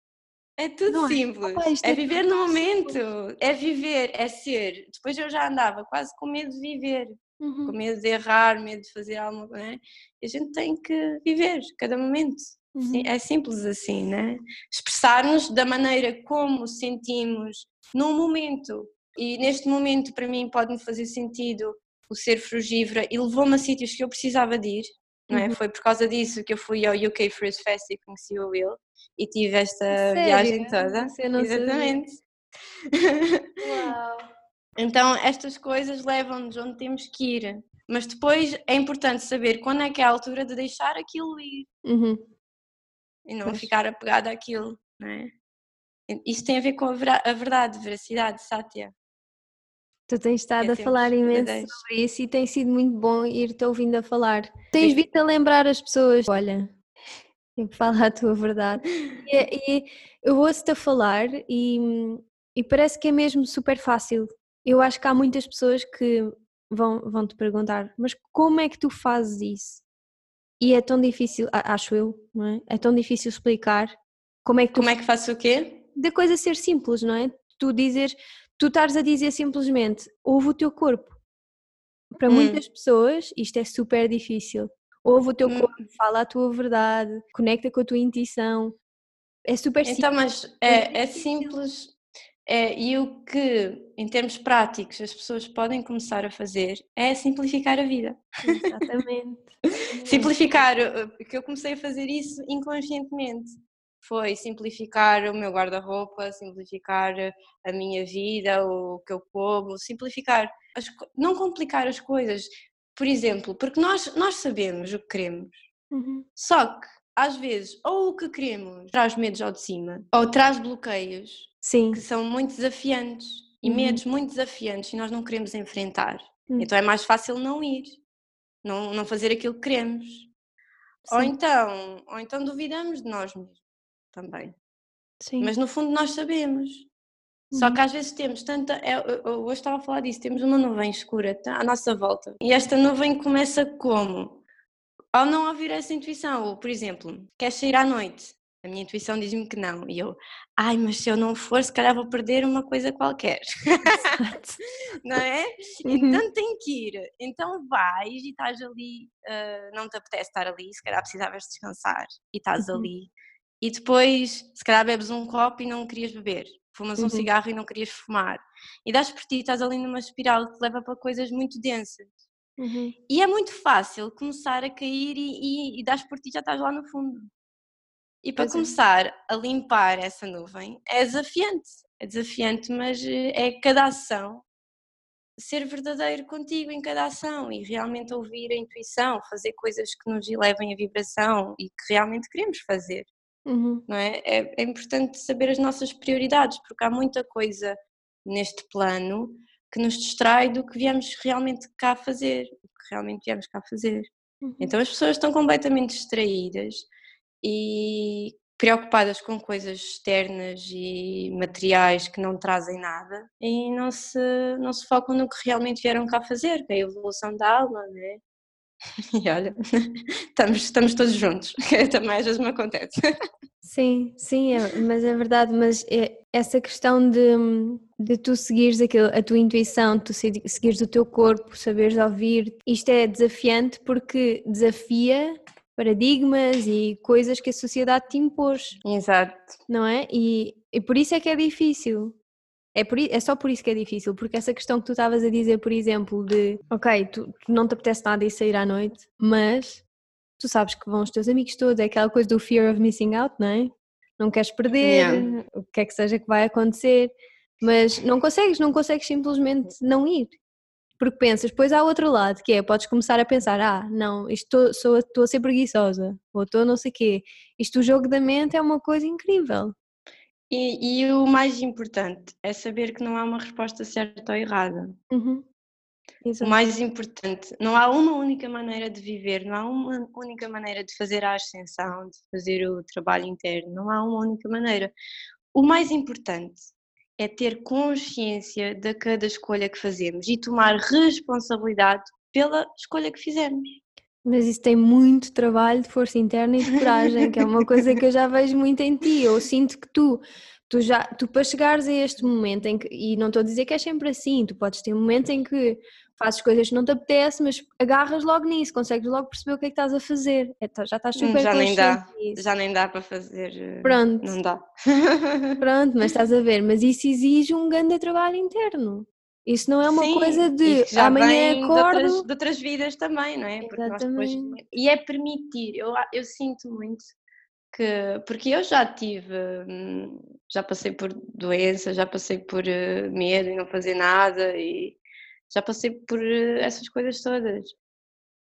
É tudo é? simples. Opa, é, é, viver no momento, simples. é viver, é ser. Depois eu já andava quase com medo de viver uhum. com medo de errar, medo de fazer algo, né? E a gente tem que viver cada momento. Uhum. É simples assim, né? Expressar-nos da maneira como sentimos no momento. E neste momento, para mim, pode-me fazer sentido o ser frugívora e levou-me a sítios que eu precisava de ir. Não é? Uhum. Foi por causa disso que eu fui ao UK Fruit Fest e conheci o Will e tive esta Sério? viagem toda. Exatamente. Uau! Então, estas coisas levam-nos onde temos que ir. Mas depois é importante saber quando é que é a altura de deixar aquilo ir. Uhum. E não pois. ficar apegado àquilo, não é? Isto tem a ver com a, verdade, veracidade, Sátia. Tu tens estado é a falar imenso sobre isso e tem sido muito bom ir-te ouvindo a falar. Tens vindo a lembrar as pessoas, olha, que falar a tua verdade. E, e eu ouço-te a falar e, e parece que é mesmo super fácil eu acho que há muitas pessoas que vão, vão te perguntar, mas como é que tu fazes isso? E é tão difícil, acho eu, não é? É tão difícil explicar como é que tu. Como é que faço o quê? Da coisa ser simples, não é? Tu dizes, tu estás a dizer simplesmente, ouve o teu corpo. Para hum. muitas pessoas isto é super difícil. Ouve o teu hum. corpo, fala a tua verdade, conecta com a tua intuição. É super simples. Então, mas é, é simples é, e o que, em termos práticos, as pessoas podem começar a fazer é simplificar a vida. Exatamente. <laughs> simplificar, eh, que eu comecei a fazer isso inconscientemente. Foi simplificar o meu guarda-roupa, simplificar a minha vida, o que eu como, simplificar, as, não complicar as coisas. Por exemplo, porque nós, nós sabemos o que queremos, uhum. só que às vezes ou o que queremos traz medos ao de cima, ou traz bloqueios, Sim. que são muito desafiantes e uhum. medos muito desafiantes e nós não queremos enfrentar. Uhum. Então é mais fácil não ir, não, não fazer aquilo que queremos. Ou então, ou então duvidamos de nós mesmos também. Sim. Mas no fundo nós sabemos. Uhum. Só que às vezes temos tanta. É, eu, hoje estava a falar disso, temos uma nuvem escura à nossa volta. E esta nuvem começa como? Ao não ouvir essa intuição. Ou, por exemplo, queres sair à noite? A minha intuição diz-me que não. E eu, ai, mas se eu não for, se calhar vou perder uma coisa qualquer. <laughs> não é? Uhum. Então tem que ir. Então vais e estás ali, uh, não te apetece estar ali, se calhar precisavas descansar e estás uhum. ali. E depois, se calhar bebes um copo e não querias beber. Fumas uhum. um cigarro e não querias fumar. E das por ti, estás ali numa espiral que te leva para coisas muito densas. Uhum. E é muito fácil começar a cair e, e, e das por ti já estás lá no fundo. E para pois é. começar é. a limpar essa nuvem é desafiante, é desafiante, mas eh, é cada ação ser verdadeiro contigo em cada ação e realmente ouvir a intuição, fazer coisas que nos elevem a vibração e que realmente queremos fazer. Uhum. Não é? é? É importante saber as nossas prioridades, porque há muita coisa neste plano que nos distrai do que viemos realmente cá fazer, o que realmente viemos cá fazer. Uhum. Então as pessoas estão completamente distraídas e preocupadas com coisas externas e materiais que não trazem nada e não se, não se focam no que realmente vieram cá fazer, que é a evolução da alma, né? <laughs> E olha, <laughs> estamos, estamos todos juntos, <laughs> que também às vezes me acontece. Sim, sim, é, mas é verdade, mas é, essa questão de, de tu seguires aquilo, a tua intuição, tu seguires o teu corpo, saberes ouvir, isto é desafiante porque desafia paradigmas e coisas que a sociedade te impôs. Exato. Não é? E, e por isso é que é difícil. É, por, é só por isso que é difícil, porque essa questão que tu estavas a dizer, por exemplo, de ok, tu, tu não te apetece nada e sair à noite, mas tu sabes que vão os teus amigos todos, é aquela coisa do fear of missing out, não é? Não queres perder, yeah. o que é que seja que vai acontecer, mas não consegues, não consegues simplesmente não ir. Porque pensas, depois há outro lado, que é, podes começar a pensar, ah, não, estou sou, estou a ser preguiçosa, ou estou não sei o quê. Isto, o jogo da mente é uma coisa incrível. E, e, o mais importante é saber que não há uma resposta certa ou errada. Uhum. O mais importante, não há uma única maneira de viver, não há uma única maneira de fazer a ascensão, de fazer o trabalho interno, não há uma única maneira. O mais importante é ter consciência de cada escolha que fazemos e tomar responsabilidade pela escolha que fizemos. Mas isso tem muito trabalho de força interna e de coragem, que é uma coisa que eu já vejo muito em ti. Eu sinto que tu, tu já, tu para chegares a este momento em que, e não estou a dizer que é sempre assim, tu podes ter um momento em que fazes coisas que não te apetece, mas agarras logo nisso, consegues logo perceber o que é que estás a fazer. É, tá, já estás super já nem dá, nisso. Já nem dá para fazer. Eh, Pronto. Não dá. <laughs> Pronto, mas estás a ver, mas isso exige um grande trabalho interno. Isso não é uma Sim, coisa de já amanhã acordo. De outras, de outras, vidas também, não é? Depois, e é permitir, eu, eu sinto muito porque, porque eu já tive, hum, já passei por doença, já passei por uh, medo e não fazer nada e já passei por uh, essas coisas todas.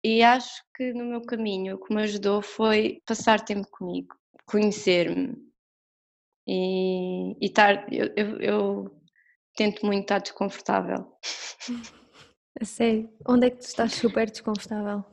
E acho que no meu caminho o que me ajudou foi passar tempo comigo, conhecer-me e, e estar. Eu, eu, eu, tento muito estar desconfortável. <laughs> A sério? Onde é que tu estás super desconfortável?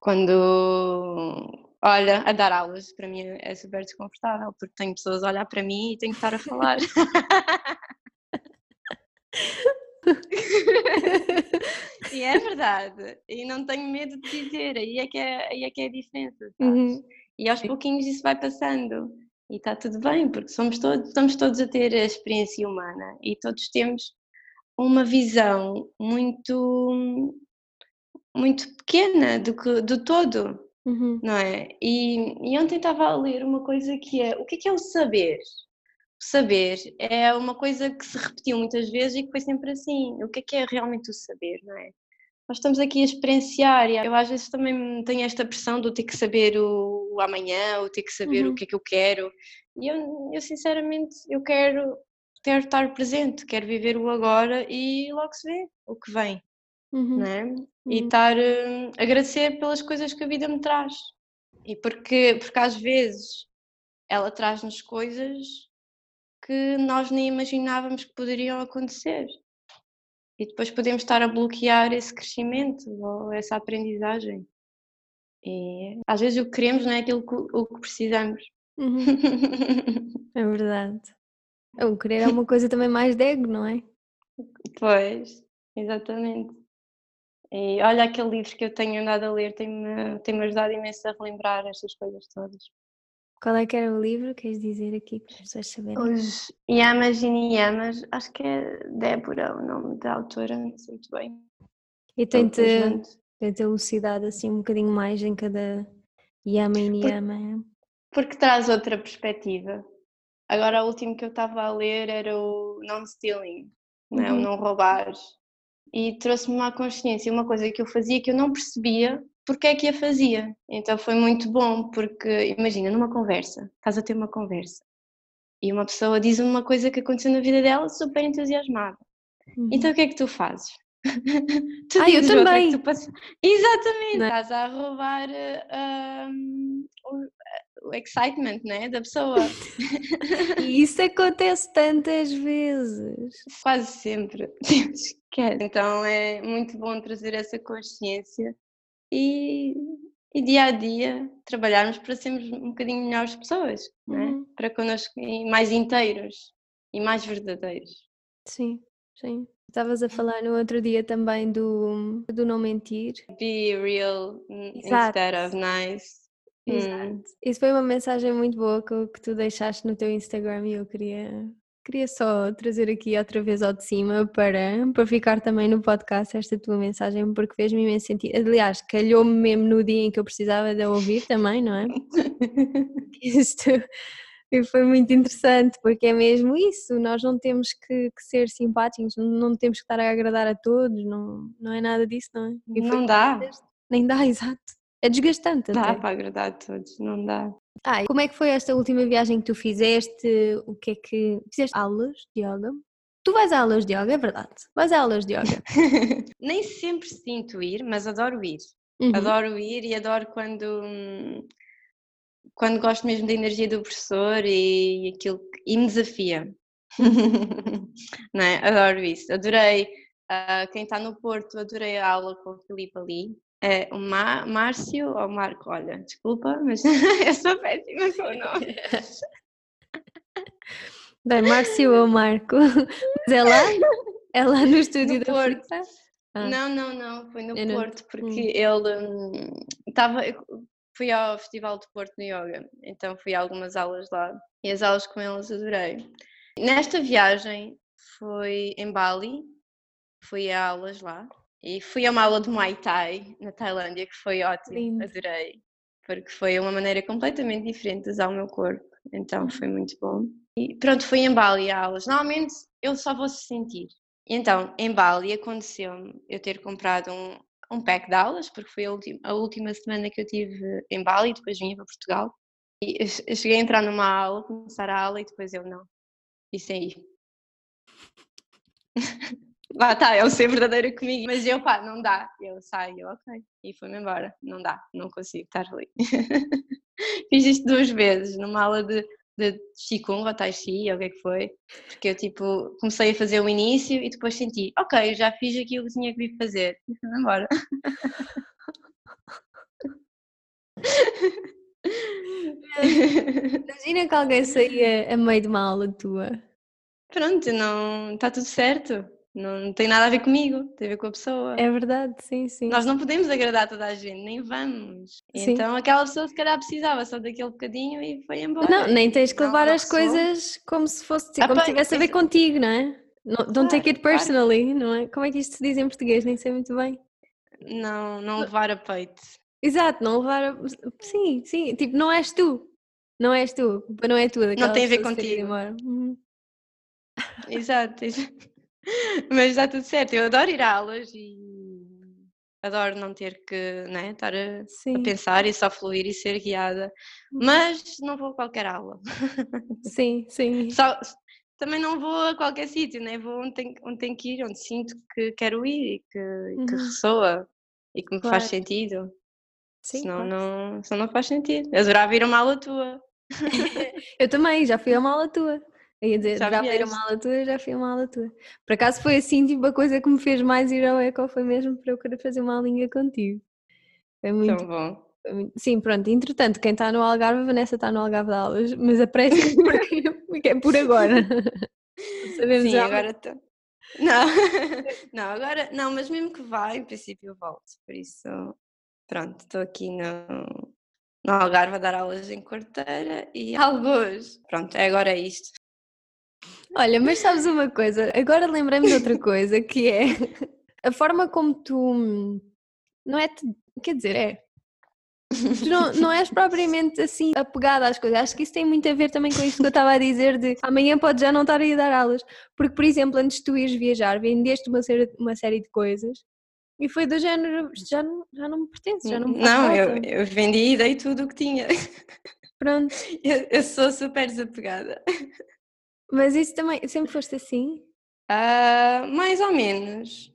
Quando. Olha, a dar aulas para mim é super desconfortável porque tenho pessoas a olhar para mim e tenho que estar a falar. <laughs> <laughs> e é verdade, e não tenho medo de dizer, aí é que é, aí é, que é a diferença, uhum. E aos pouquinhos isso vai passando e está tudo bem, porque somos todos, estamos todos a ter a experiência humana e todos temos uma visão muito muito pequena do, que, do todo, uhum. não é? E, e ontem estava a ler uma coisa que é o que é, que é o saber? Saber é uma coisa que se repetiu muitas vezes e que foi sempre assim. O que é que é realmente o saber, não é? Nós estamos aqui a experienciar e eu às vezes também tenho esta pressão de ter que saber o, o amanhã, ou ter que saber uhum. o que é que eu quero. E eu, eu sinceramente, eu quero, quero estar presente, quero viver o agora e logo se vê o que vem, uhum. não é? Uhum. E estar, uh, agradecer pelas coisas que a vida me traz. E porque, porque às vezes ela traz-nos coisas que nós nem imaginávamos que poderiam acontecer. E depois podemos estar a bloquear esse crescimento ou essa aprendizagem. E às vezes o que queremos não é aquilo que, o que precisamos. Uhum. <laughs> é verdade. O querer é uma coisa também mais de ego, não é? Pois, exatamente. E olha aquele livro que eu tenho andado a ler, tem-me tem ajudado imenso a relembrar estas coisas todas. Qual é que era o livro? Queres dizer aqui para as pessoas saberem? Os Yamas e Niyamas, acho que é Débora o nome da autora, não sei muito bem. E tenta, tenta elucidar assim um bocadinho mais em cada Yama e Niyama. Porque, porque traz outra perspectiva. Agora, o último que eu estava a ler era o Non-Stealing, uhum. né? o não roubar. E trouxe-me uma consciência, uma coisa que eu fazia que eu não percebia porque é que a fazia. Então foi muito bom, porque imagina, numa conversa, estás a ter uma conversa e uma pessoa diz uma coisa que aconteceu na vida dela super entusiasmada. Uhum. Então o que é que tu fazes? <laughs> tu ah, eu também. Tu Exatamente, não. É? estás a roubar um, o, o, excitement né, da pessoa. <laughs> e <laughs> isso acontece tantas vezes. Quase sempre. Então é muito bom trazer essa consciência e, e dia a dia trabalharmos para sermos um bocadinho melhores pessoas, é? uhum. para connosco mais inteiros e mais verdadeiros. Sim, sim. Estavas a falar no outro dia também do, do não mentir. Be real Exato. instead of nice. Exato. Hum. Isso foi uma mensagem muito boa que, que tu deixaste no teu Instagram e eu queria Queria só trazer aqui outra vez ao de cima para, para ficar também no podcast esta tua mensagem, porque fez-me imenso sentido. Aliás, calhou-me mesmo no dia em que eu precisava de ouvir também, não é? <laughs> Isto <laughs> foi muito interessante, porque é mesmo isso, nós não temos que, que, ser simpáticos, não temos que estar a agradar a todos, não, não é nada disso, não é? não dá. Nem dá, <laughs> exato. É desgastante. Dá até. para agradar a todos, não dá. Ah, como é que foi esta última viagem que tu fizeste? O que é que. Fizeste aulas de yoga? Tu vais a aulas de yoga, é verdade. Vais a aulas de yoga. <laughs> <laughs> Nem sempre sinto ir, mas adoro ir. Uhum. Adoro ir e adoro quando. Quando gosto mesmo da energia do professor e aquilo e me desafia. <laughs> Não é? Adoro isso. Adorei uh, quem está no Porto, adorei a aula com o Filipe ali. É, o Márcio ou Marco, olha, desculpa, mas <laughs> eu sou péssima com o nome. <laughs> Bem, Márcio ou Marco, mas é lá? É lá no estúdio no da Porto? Ah. Não, não, não, foi no eu Porto, não... porque hum. ele estava. Hum, fui ao Festival de Porto no Yoga, então fui a algumas aulas lá e as aulas com eles adorei. Nesta viagem foi em Bali, fui a aulas lá e fui a uma aula de Muay Thai na Tailândia, que foi ótimo, Lindo. adorei, porque foi uma maneira completamente diferente de usar o meu corpo, então foi muito bom. E pronto, fui em Bali a aulas. Normalmente eu só vou se sentir. Então, em Bali aconteceu-me eu ter comprado um, um pack de aulas, porque foi a última, a última semana que eu tive em Bali, depois vim para Portugal. eu cheguei a entrar numa aula, começar a aula e depois eu não. E saí. Lá está, é o ser verdadeiro comigo. Mas eu, pá, não dá. Eu saio, ok. E fui-me embora. Não dá, não consigo estar ali. <laughs> Fiz isto duas vezes, numa aula de, de Qigong ou Tai Chi, ou o que é que foi. Porque eu, tipo, comecei a fazer o início e depois senti, ok, já fiz aquilo que tinha que vir fazer. E fui-me embora. <laughs> Imagina que alguém saía a meio de uma aula tua. Pronto, não está tudo certo. Não, não, tem nada a ver comigo, tem a ver com a pessoa. É verdade, sim, sim. Nós não podemos agradar toda a gente, nem vamos. Sim. Então aquela pessoa se calhar precisava só daquele bocadinho e foi embora. Não, nem tens que levar não, as coisas como se fosse, ah, como se tivesse a ver contigo, não é? Don't claro, take it personally, claro. não é? Como é que isto se diz em português? Nem sei muito bem. Não, não levar a peito. Exato, não levar a... Sim, sim, tipo, não és tu. Não és tu, não é tu. Não tem a ver contigo. Uhum. Exato, exato. <laughs> Mas está tudo certo. Eu adoro ir a aulas e adoro não ter que né, estar a, a, pensar e só fluir e ser guiada. Uhum. Mas não vou a qualquer aula. <laughs> Sim, sim. Só, também não vou a qualquer sítio, né? vou onde tenho, onde tenho que ir, onde sinto que quero ir e que, uhum. que ressoa e que me claro. faz sentido. Sim, senão, claro. não, senão não faz sentido. Eu adorava ir a uma aula tua. <laughs> eu também, já fui a uma aula tua. Eu ia dizer, já, já a uma aula tua, já fui uma aula tua. Por acaso foi assim, tipo, a coisa que me fez mais ir ao Eco foi mesmo para eu querer fazer uma aulinha contigo. Foi muito Tão bom. Sim, pronto. Entretanto, quem está no Algarve, a Vanessa está no Algarve de aulas, mas apresse <laughs> porque é por agora. Sabemos Sim, já. agora estou. Não, <laughs> não, agora, não, mas mesmo que vá, em princípio eu volto, por isso, pronto, estou aqui no, no Algarve a dar aulas em quarteira e alguns, pronto, é agora isto. Olha, mas sabes uma coisa? Agora lembrei-me de outra coisa que é a forma como tu. Não é. Quer dizer, é. Tu não, não és propriamente assim apegada às coisas. Acho que isso tem muito a ver também com isso que eu estava a dizer de amanhã pode já não estar a ir dar aulas. Porque, por exemplo, antes de tu ires viajar, vendeste uma série, uma série de coisas e foi do género, já não, já não me pertence, já não me Não, eu, eu vendi e dei tudo o que tinha. Pronto. Eu, eu sou super desapegada. Mas isso também, sempre foste assim? Uh, mais ou menos.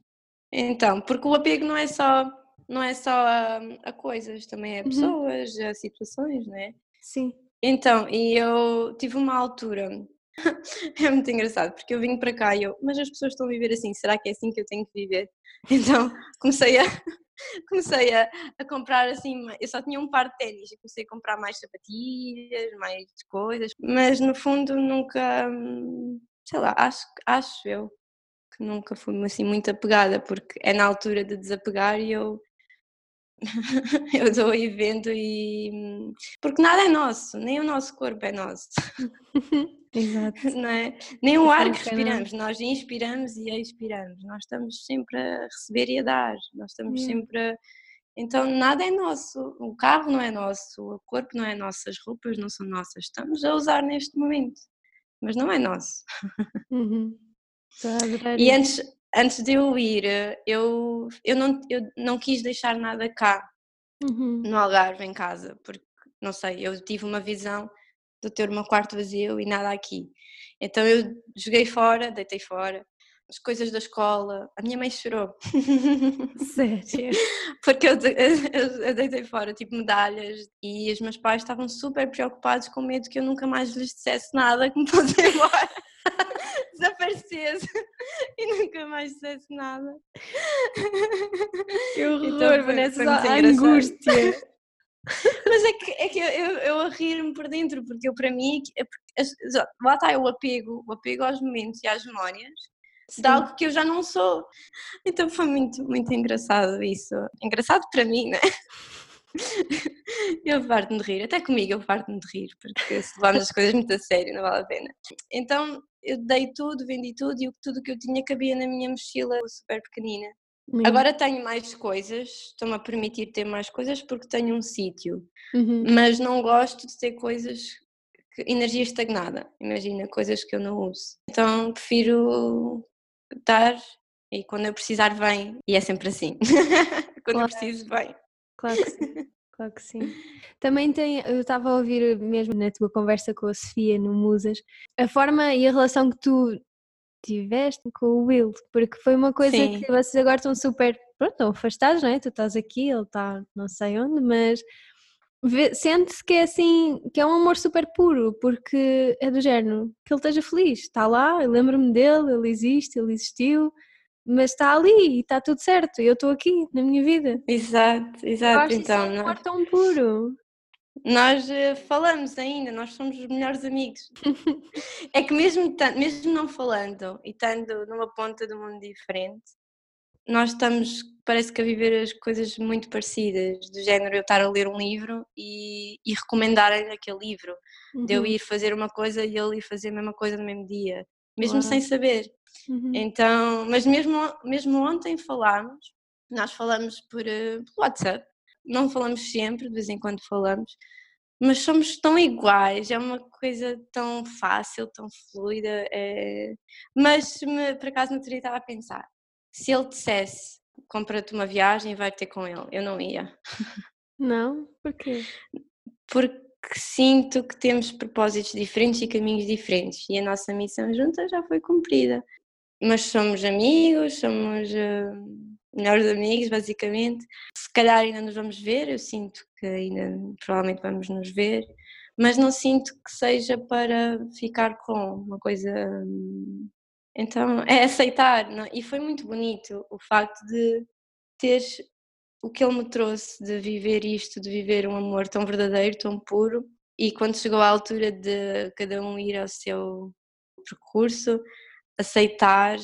Então, porque o apego não é só, não é só a, a coisas, também é a uhum. pessoas, uhum. a situações, não é? Sim. Então, e eu tive uma altura, <laughs> é muito engraçado, porque eu vim para cá e eu, mas as pessoas estão a viver assim, será que é assim que eu tenho que viver? <laughs> Então, comecei a, comecei a, a, comprar assim, eu só tinha um par de ténis e comecei a comprar mais sapatilhas, mais coisas, mas no fundo nunca, sei lá, acho, acho eu que nunca fui assim muito apegada, porque é na altura de desapegar e eu <laughs> eu dou e vendo e porque nada é nosso, nem o nosso corpo é nosso. <laughs> Exato. <laughs> Não é? Nem o ar que respiramos, nós inspiramos e expiramos, nós estamos sempre a receber e a dar, nós estamos hum. sempre a... Então nada é nosso, o carro não é nosso, o corpo não é nosso, as roupas não são nossas, estamos a usar neste momento, mas não é nosso. Uhum. E antes, antes de eu ir, eu, eu, não, eu não quis deixar nada cá, uhum. no Algarve, em casa, porque, não sei, eu tive uma visão de ter um quarto vazio e nada aqui. Então eu joguei fora, deitei fora, as coisas da escola. A minha mãe chorou. Sério? <laughs> Porque eu, eu, eu, deitei fora, tipo, medalhas, e os meus pais estavam super preocupados com medo que eu nunca mais lhes dissesse nada, que me fosse <laughs> embora. <laughs> Desaparecesse <laughs> e nunca mais dissesse nada. Que horror, então, Vanessa, a angústia. <laughs> Mas é que, é que eu, eu, eu a rir-me por dentro, porque eu, para mim, é lá está o apego, o apego aos momentos e às memórias Sim. de algo que eu já não sou. Então foi muito, muito engraçado isso. Engraçado para mim, né? <laughs> Eu parto-me de rir, até comigo eu parto-me de rir, porque se levarmos as coisas muito a sério, não vale a pena. Então eu dei tudo, vendi tudo e tudo que eu tinha cabia na minha mochila super pequenina. Uhum. Agora tenho mais coisas, estou-me a permitir ter mais coisas porque tenho um sítio, uhum. mas não gosto de ter coisas, que, energia estagnada, imagina, coisas que eu não uso. Então prefiro dar e quando eu precisar vem, e é sempre assim, <laughs> quando claro. eu preciso vem. Claro que sim. Claro que sim. Também tem, eu estava a ouvir mesmo na tua conversa com a Sofia no Musas, a forma e a relação que tu tiveste com o Will, porque foi uma coisa sim. que vocês agora estão super, pronto, estão afastados, não é? Tu estás aqui, ele está não sei onde, mas sente-se que é assim, que é um amor super puro, porque é do género, que ele esteja feliz, está lá, eu lembro-me dele, ele existe, ele existiu, mas está ali e está tudo certo, eu estou aqui na minha vida. Exato, exato. Eu acho então, isso um amor tão puro. Nós uh, falamos ainda, nós somos os melhores amigos. <laughs> é que mesmo, mesmo não falando e estando numa ponta do mundo diferente, nós estamos, parece que a viver as coisas muito parecidas, do género eu estar a ler um livro e, e recomendar-lhe aquele livro, uhum. de eu uhum. ir fazer uma coisa e ele ir fazer a mesma coisa no mesmo dia, mesmo sem saber. Uhum. Então, mas mesmo, mesmo ontem falámos, nós falamos por, uh, por WhatsApp, não falamos sempre, de vez em quando falamos, mas somos tão iguais, é uma coisa tão fácil, tão fluida. É... Mas me, por acaso não teria estava a pensar, se ele dissesse compra-te uma viagem e vai ter com ele, eu não ia. <laughs> Não? Porquê? Porque sinto que temos propósitos diferentes e caminhos diferentes e a nossa missão junta já foi cumprida. Mas somos amigos, somos uh, melhores amigos, basicamente. Se calhar ainda nos vamos ver, eu sinto que ainda provavelmente vamos nos ver, mas não sinto que seja para ficar com uma coisa hum, então <laughs> é aceitar, não? E foi muito bonito o facto de ter o que ele me trouxe, de viver isto, de viver um amor tão verdadeiro, tão puro, e quando chegou a altura de cada um ir ao seu percurso, aceitar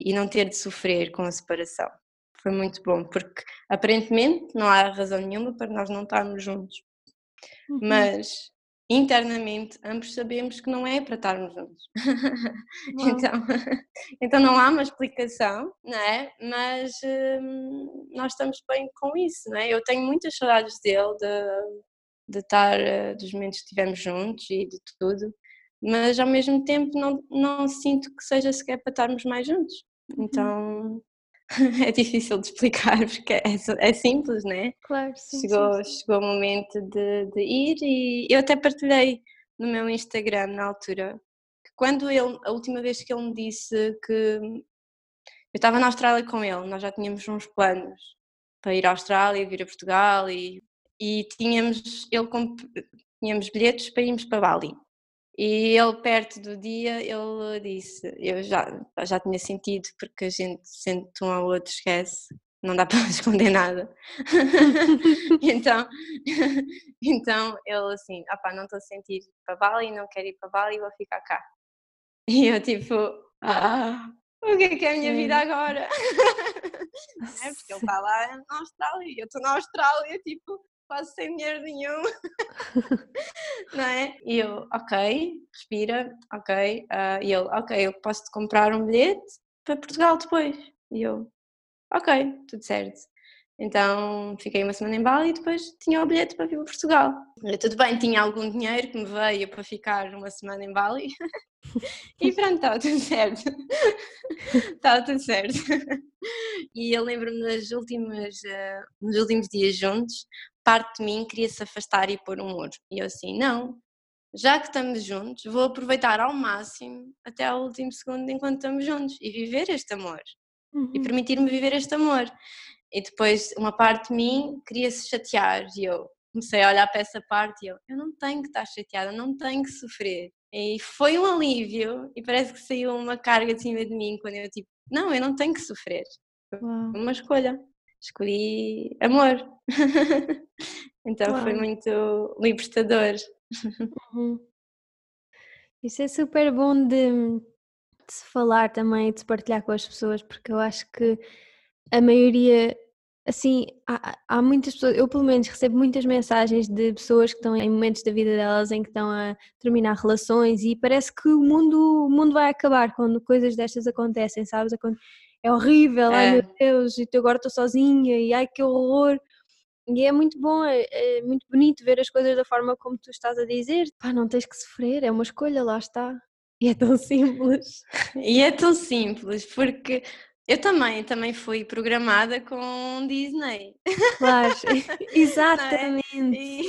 e não ter de sofrer com a separação. Foi muito bom, porque aparentemente não há razão nenhuma para nós não estarmos juntos. Uhum. Mas internamente ambos sabemos que não é para estarmos juntos. <laughs> então, <laughs> então não há uma explicação, não é? Mas hum, nós estamos bem com isso, não é? Eu tenho muitas saudades dele, de, de estar, eh, dos momentos que estivemos juntos e de tudo, mas ao mesmo tempo não, não sinto que seja sequer para estarmos mais juntos. Uhum. Então <laughs> é difícil de explicar porque é, é simples, né? Claro, sim. Chegou, sim, sim. chegou o momento de, de, ir e eu até partilhei no meu Instagram na altura que quando ele, a última vez que ele me disse que eu estava na Austrália com ele, nós já tínhamos uns planos para ir à Austrália, vir a Portugal e, e tínhamos, ele tínhamos bilhetes para irmos para Bali. E ele, perto do dia, ele disse: Eu já, já tinha sentido, porque a gente sente um ao outro, esquece, não dá <laughs> para esconder nada. <laughs> então, <laughs> então ele assim: Opá, não estou a sentir para Bali, não quero ir para Bali, vou ficar cá. E eu, tipo, ah, o que é que é a minha vida agora? é porque ele está lá na Austrália eu estou na Austrália, tipo, quase sem dinheiro nenhum, <laughs> não é? E eu, ok, respira, ok, uh, e ele, ok, eu posso te comprar um bilhete para Portugal depois. E eu, ok, tudo certo. Então fiquei uma semana em Bali e depois tinha o bilhete para vir para Portugal. Eu, tudo bem, tinha algum dinheiro que me veio para ficar uma semana em Bali <laughs> e pronto, estava tudo certo. estava <laughs> tudo certo. E eu lembro-me nos últimos, uh, nos últimos dias juntos, parte de mim queria se afastar e pôr um muro. E eu assim, não, já que estamos juntos, vou aproveitar ao máximo até ao último segundo enquanto estamos juntos e viver este amor. Uhum. E permitir-me viver este amor. E depois uma parte de mim queria se chatear e eu comecei a olhar para essa parte e eu, eu não tenho que estar chateada, não tenho que sofrer. E foi um alívio e parece que saiu uma carga de cima de mim quando eu tipo, não, eu não tenho que sofrer. Foi uma escolha escolhi amor. <laughs> então Uau. foi muito libertador. <laughs> Uhum. Isso é super bom de, de, se falar também e de se partilhar com as pessoas, porque eu acho que a maioria, assim, há, há muitas pessoas, eu pelo menos recebo muitas mensagens de pessoas que estão em momentos da vida delas em que estão a terminar relações e parece que o mundo, o mundo vai acabar quando coisas destas acontecem, sabes? É horrível, é. ai meu Deus, e agora estou sozinha, e ai que horror. E é muito bom, é, é, muito bonito ver as coisas da forma como tu estás a dizer. Pá, não tens que sofrer, é uma escolha, lá está. E é tão simples. <laughs> E é tão simples, porque Eu também, também fui programada com Disney. Claro, <laughs> <laughs> exatamente. E...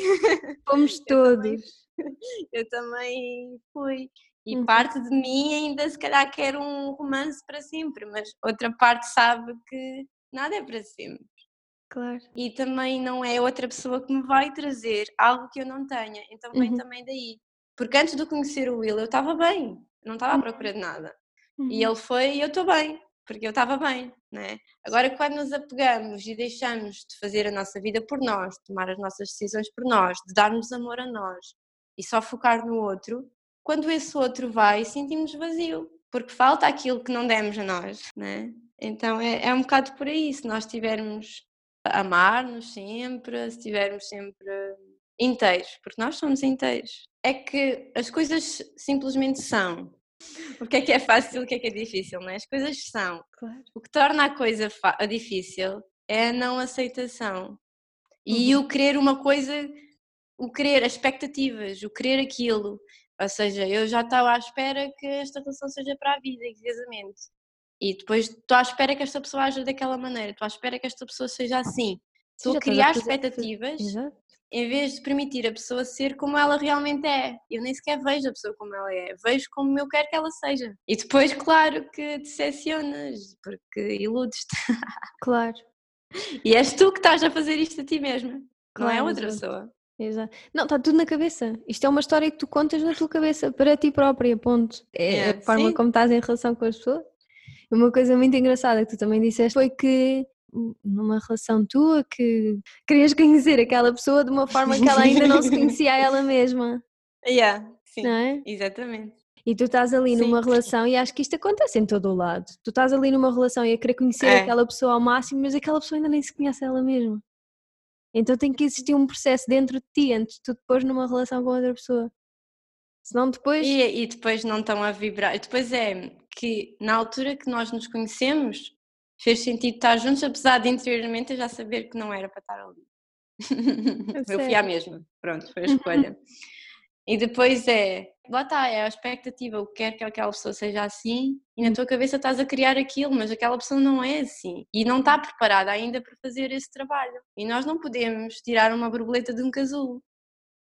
Fomos todos. Eu também, eu também fui. E uhum. parte de mim ainda se calhar quer um romance para sempre, mas outra parte sabe que nada é para sempre. Claro. E também não é outra pessoa que me vai trazer algo que eu não tenha. Então vem uhum. também daí. Porque antes de conhecer o Will eu estava bem, não estava à uhum. procura de nada. Uhum. E ele foi e eu estou bem, porque eu estava bem, né? Agora quando nos apegamos e deixamos de fazer a nossa vida por nós, de tomar as nossas decisões por nós, de darmos amor a nós e só focar no outro, quando esse outro vai, sentimos vazio, porque falta aquilo que não demos a nós, né? Então é, é um bocado por aí, se nós tivermos a amar-nos sempre, se estivermos sempre inteiros, porque nós somos inteiros. É que as coisas simplesmente são. <laughs> O que é que é fácil e o que é que é difícil, não é? As coisas são. Claro. O que torna a coisa difícil é a não aceitação. E uhum. o querer uma coisa, o querer as expectativas, o querer aquilo, ou seja, eu já estava à espera que esta relação seja para a vida e casamento. E depois estou à espera que esta pessoa aja daquela maneira, estou à espera que esta pessoa seja assim. Estou a criar expectativas em vez de permitir a pessoa ser como ela realmente é. Eu nem sequer vejo a pessoa como ela é, vejo como eu quero que ela seja. E depois, claro, que decepcionas, porque iludes-te. Claro. <laughs> E és tu que estás a fazer isto a ti mesma, claro, não é outra pessoa. Exato. Não, está tudo na cabeça. Isto é uma história que tu contas na tua cabeça, para ti própria, ponto. É, é a forma sim. como estás em relação com as pessoas. Uma coisa muito engraçada que tu também disseste foi que numa relação tua que querias conhecer aquela pessoa de uma forma que ela ainda não se <laughs> conhecia a ela mesma. Yeah, sim, não é? exatamente. E tu estás ali sim. numa relação, e acho que isto acontece em todo o lado. Tu estás ali numa relação e a querer conhecer é. aquela pessoa ao máximo, mas aquela pessoa ainda nem se conhece ela mesma. Então tem que existir um processo dentro de ti antes de tu depois numa relação com outra pessoa. Senão depois. E, e depois não estão a vibrar. E depois é que na altura que nós nos conhecemos fez sentido estar juntos, apesar de interiormente eu já saber que não era para estar ali. É <laughs> eu fui à mesma, pronto, foi a escolha. <laughs> E depois é, lá está, é a expectativa, o que quer que aquela pessoa seja assim, e na tua cabeça estás a criar aquilo, mas aquela pessoa não é assim, e não está preparada ainda para fazer esse trabalho. E nós não podemos tirar uma borboleta de um casulo,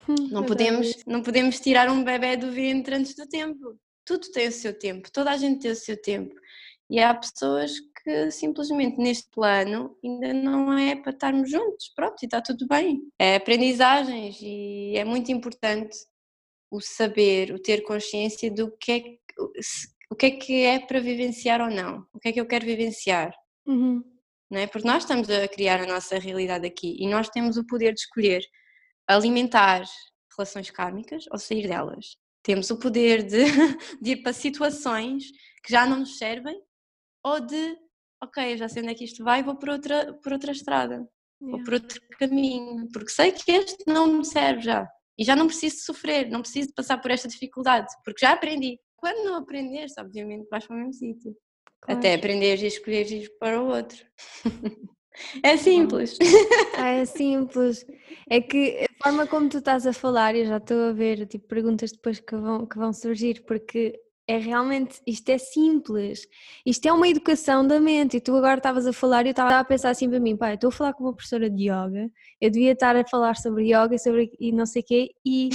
hum, não, podemos, não podemos tirar um bebê do ventre antes do tempo. Tudo tem o seu tempo, toda a gente tem o seu tempo. E há pessoas que simplesmente neste plano ainda não é para estarmos juntos, pronto, e está tudo bem. É aprendizagens e é muito importante o saber, o ter consciência do que é que, o que é que é para vivenciar ou não, o que é que eu quero vivenciar. Uhum. Não é? Porque nós estamos a criar a nossa realidade aqui e nós temos o poder de escolher alimentar relações kármicas ou sair delas. Temos o poder de, <laughs> de ir para situações que já não nos servem ou de, ok, eu já sei onde é que isto vai, vou por outra, por outra estrada, yeah. ou por outro caminho, porque sei que este não me serve já. E já não preciso sofrer, não preciso passar por esta dificuldade, porque já aprendi. Quando não aprenderes, obviamente vais para o mesmo sítio. Claro. Até aprenderes e escolheres ir para o outro. <laughs> é simples. Ah, é simples. É que a forma como tu estás a falar, eu já estou a ver tipo, perguntas depois que vão, que vão surgir, porque é realmente, isto é simples, isto é uma educação da mente, e tu agora estavas a falar e eu estava a pensar assim para mim, pai, estou a falar com uma professora de yoga, eu devia estar a falar sobre yoga sobre, e não sei o quê, e,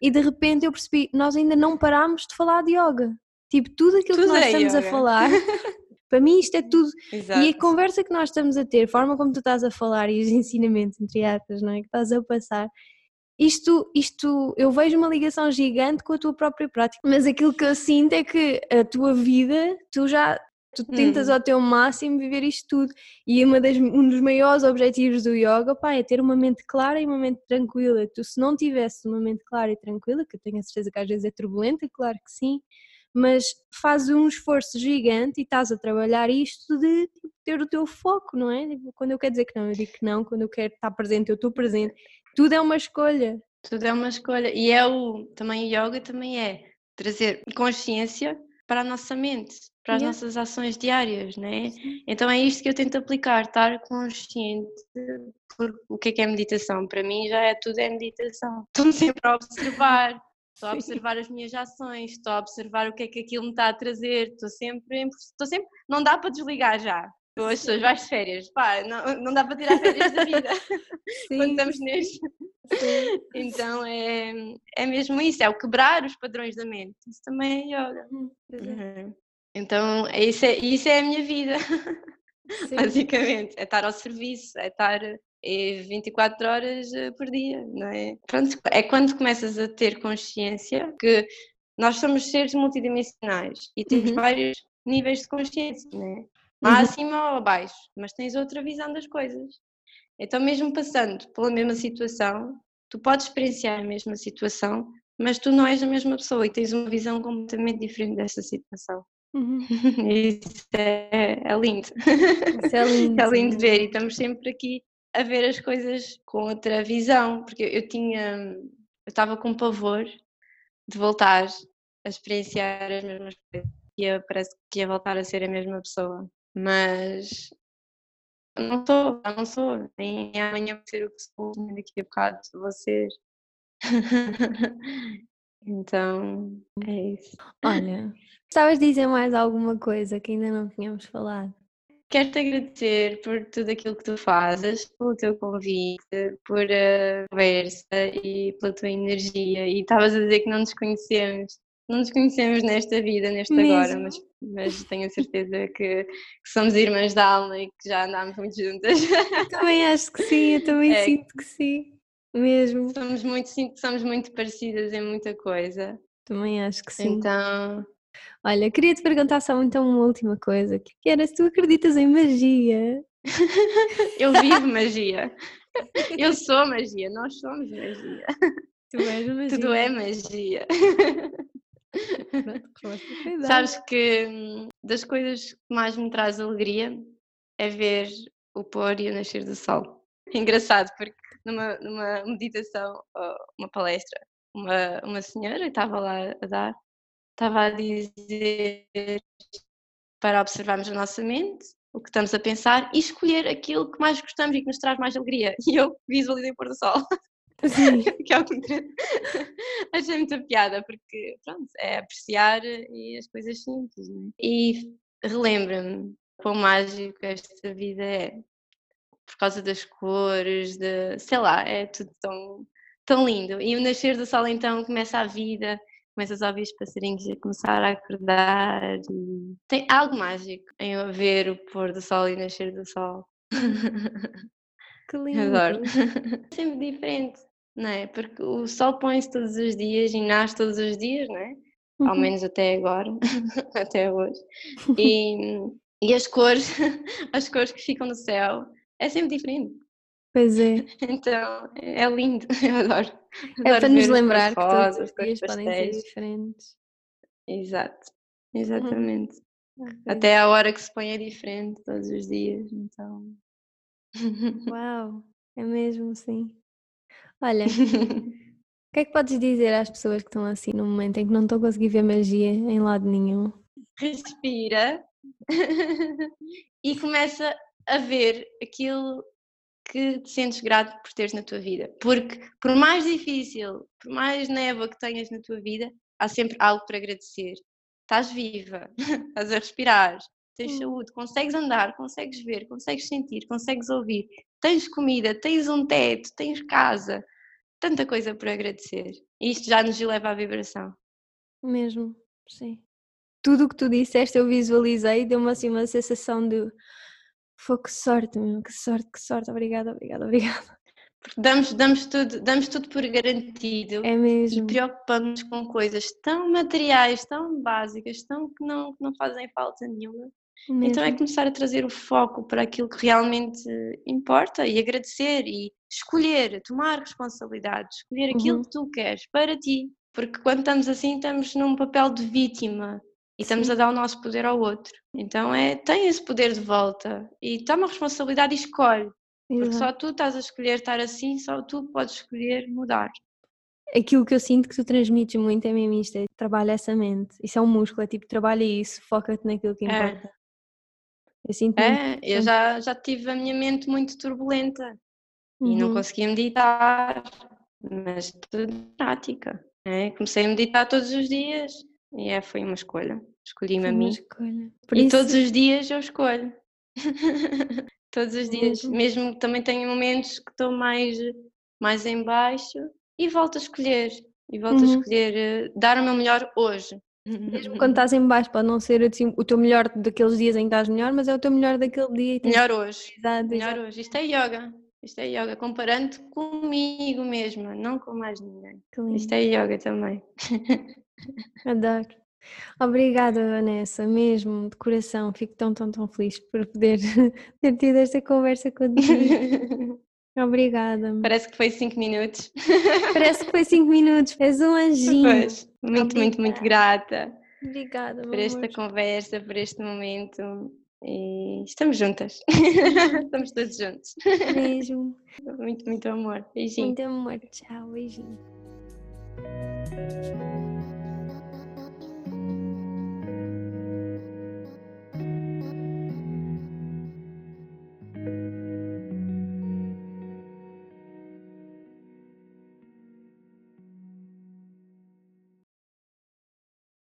e de repente eu percebi, nós ainda não parámos de falar de yoga, tipo, tudo aquilo tudo que nós é estamos yoga. a falar, <laughs> para mim isto é tudo, Exato. e a conversa que nós estamos a ter, a forma como tu estás a falar e os ensinamentos, entre aspas, não é, que estás a passar, isto, isto, eu vejo uma ligação gigante com a tua própria prática, mas aquilo que eu sinto é que a tua vida, tu já tu tentas uhum. ao teu máximo viver isto tudo. E uma das, um dos maiores objetivos do yoga pá, é ter uma mente clara e uma mente tranquila. Tu se não tivesse uma mente clara e tranquila que eu tenho a certeza que às vezes é turbulenta, claro que sim mas faz um esforço gigante e estás a trabalhar isto de tipo, ter o teu foco, não é? Tipo, quando eu quero dizer que não, eu digo que não, quando eu quero estar presente, eu estou presente tudo é uma escolha. Tudo é uma escolha. E é o, também o yoga também é trazer consciência para a nossa mente, para as yeah. nossas ações diárias, né? Então é isto que eu tento aplicar, estar consciente por o que é que é meditação. Para mim já é tudo é meditação. <laughs> Estou sempre a observar estou a observar as minhas ações, estou a observar o que é que aquilo me está a trazer, estou sempre, estou sempre, não dá para desligar já. As pessoas vais de férias, pá, não, não dá para tirar férias da vida <laughs> <laughs> Sim. quando estamos neste. Então é, é mesmo isso, é o quebrar os padrões da mente. Isso também é yoga. Uhum. uhum. Então isso é, isso é a minha vida, <laughs> Sim. basicamente. É estar ao serviço, é estar 24 horas eh, por dia, não é? Pronto, é quando começas a ter consciência que nós somos seres multidimensionais e temos uhum. vários níveis de consciência, não é? Uhum. acima ou abaixo, mas tens outra visão das coisas. Então, mesmo passando pela mesma situação, tu podes experienciar a mesma situação, mas tu não és a mesma pessoa e tens uma visão completamente diferente dessa situação. Uhum. <laughs> Isso é, é, lindo. Isso é lindo. <laughs> é lindo ver e estamos sempre aqui a ver as coisas com outra visão, porque eu tinha, eu estava com pavor de voltar a experienciar as mesmas coisas, e parece que ia voltar a ser a mesma pessoa, mas não sou, não sou, nem amanhã vou ser o que sou, nem daqui a bocado vou <laughs> ser. então, é isso. Olha, gostavas de dizer mais alguma coisa que ainda não tínhamos falado? Quero-te agradecer por tudo aquilo que tu fazes, pelo teu convite, por a conversa e pela tua energia. E estavas a dizer que não nos conhecemos, não nos conhecemos nesta vida, neste Mesmo? agora, mas, mas tenho a certeza que, que, somos irmãs da alma e que já andámos muito juntas. Também acho que sim, eu também é, sinto que sim. Mesmo. Somos muito, sinto que somos muito parecidas em muita coisa. Também acho que sim. Então, Olha, queria te perguntar só então uma última coisa, que era se tu acreditas em magia. <laughs> Eu vivo magia. Eu sou magia, nós somos magia. Tu és magia. Tudo é magia. Pronto, <laughs> Sabes que das coisas que mais me traz alegria é ver o pôr e o nascer do sol. <laughs> Engraçado, porque numa, numa meditação, uma palestra, uma, uma senhora estava lá a dar estava a dizer para observarmos a nossa mente, o que estamos a pensar e escolher aquilo que mais gostamos e que nos traz mais alegria. <laughs> E eu visualizei o pôr do sol. Sim. <laughs> que é o que me <laughs> Achei muita piada, porque pronto, é apreciar e as coisas simples. Né? E relembra-me quão mágico esta vida é. Por causa das cores, de, sei lá, é tudo tão, tão lindo. E o nascer do sol então começa a vida, começas a ouvir os passarinhos a começar a acordar. E... Tem algo mágico em ver o pôr do sol e nascer do sol. <laughs> Que lindo! Adoro. É sempre diferente, não é? Porque o sol põe-se todos os dias e nasce todos os dias, não é? Uhum. Ao menos até agora, <laughs> até hoje. <laughs> E, e as cores, <laughs> as cores que ficam no céu, é sempre diferente. Pois é. Então, é lindo, eu adoro. É adoro para nos lembrar que todos os dias podem ser diferentes. Exato, exatamente. Uhum. Até a hora que se põe é diferente todos os dias, então. Uau, é mesmo sim. Olha, <laughs> o que é que podes dizer às pessoas que estão assim no momento em que não estão a conseguir ver magia em lado nenhum? Respira <laughs> e começa a ver aquilo que te sentes grato por teres na tua vida. Porque, por mais difícil, por mais névoa que tenhas na tua vida, há sempre algo para agradecer. Estás viva, <laughs> estás a respirar, tens hum. saúde, consegues andar, consegues ver, consegues sentir, consegues ouvir, tens comida, tens um teto, tens casa, tanta coisa por agradecer. E isto já nos leva à vibração. Mesmo, sim. Tudo o que tu disseste eu visualizei, deu-me assim uma sensação de foi que sorte, meu, que sorte, que sorte, obrigada, obrigada, <laughs> obrigada. Porque damos, damos, tudo, damos tudo por garantido é mesmo. e preocupamos com coisas tão materiais, tão básicas, tão que não, que não fazem falta nenhuma. Mesmo. Então é começar a trazer o foco para aquilo que realmente importa e agradecer e escolher, tomar responsabilidade, escolher aquilo uhum. que tu queres para ti. Porque quando estamos assim, estamos num papel de vítima e estamos Sim. a dar o nosso poder ao outro. Então é, tem esse poder de volta e toma responsabilidade e escolhe. Porque Exato. só tu estás a escolher estar assim, só tu podes escolher mudar. Aquilo que eu sinto que tu transmites muito é mesmo isto, é trabalha essa mente. Isso é um músculo, é tipo, trabalha isso, foca-te naquilo que é. importa. É. Eu sinto É, eu já, já tive a minha mente muito turbulenta uhum. e não uhum. conseguia meditar, mas tudo prática. É, comecei a meditar todos os dias e é, foi uma escolha. Escolhi-me a mim. Escolha. Por e isso... todos os dias eu escolho. <laughs> todos os dias. Mesmo. Mesmo também tenho momentos que estou mais, mais em baixo e volto a escolher. E volto uhum. a escolher uh, dar o meu melhor hoje. Mesmo quando estás em baixo, pode não ser assim, o teu melhor daqueles dias em que estás melhor, mas é o teu melhor daquele dia. melhor hoje. Exato, melhor hoje. Isto é yoga. Isto é yoga, comparando comigo mesma, não com mais ninguém. Isto é yoga também. <laughs> Adoro. Obrigada, Vanessa, mesmo, de coração. Fico tão, tão, tão feliz por poder <laughs> ter tido esta conversa contigo. <laughs> Obrigada. Parece que foi 5 minutos. Parece que foi 5 minutos, fez um anjinho. Pois, muito, Obrigada. muito, muito grata. Obrigada, por esta amor. conversa, por este momento. E estamos juntas. <laughs> estamos todos juntos. Beijo. Muito, muito amor. Beijinho. Muito amor. Tchau, beijinho.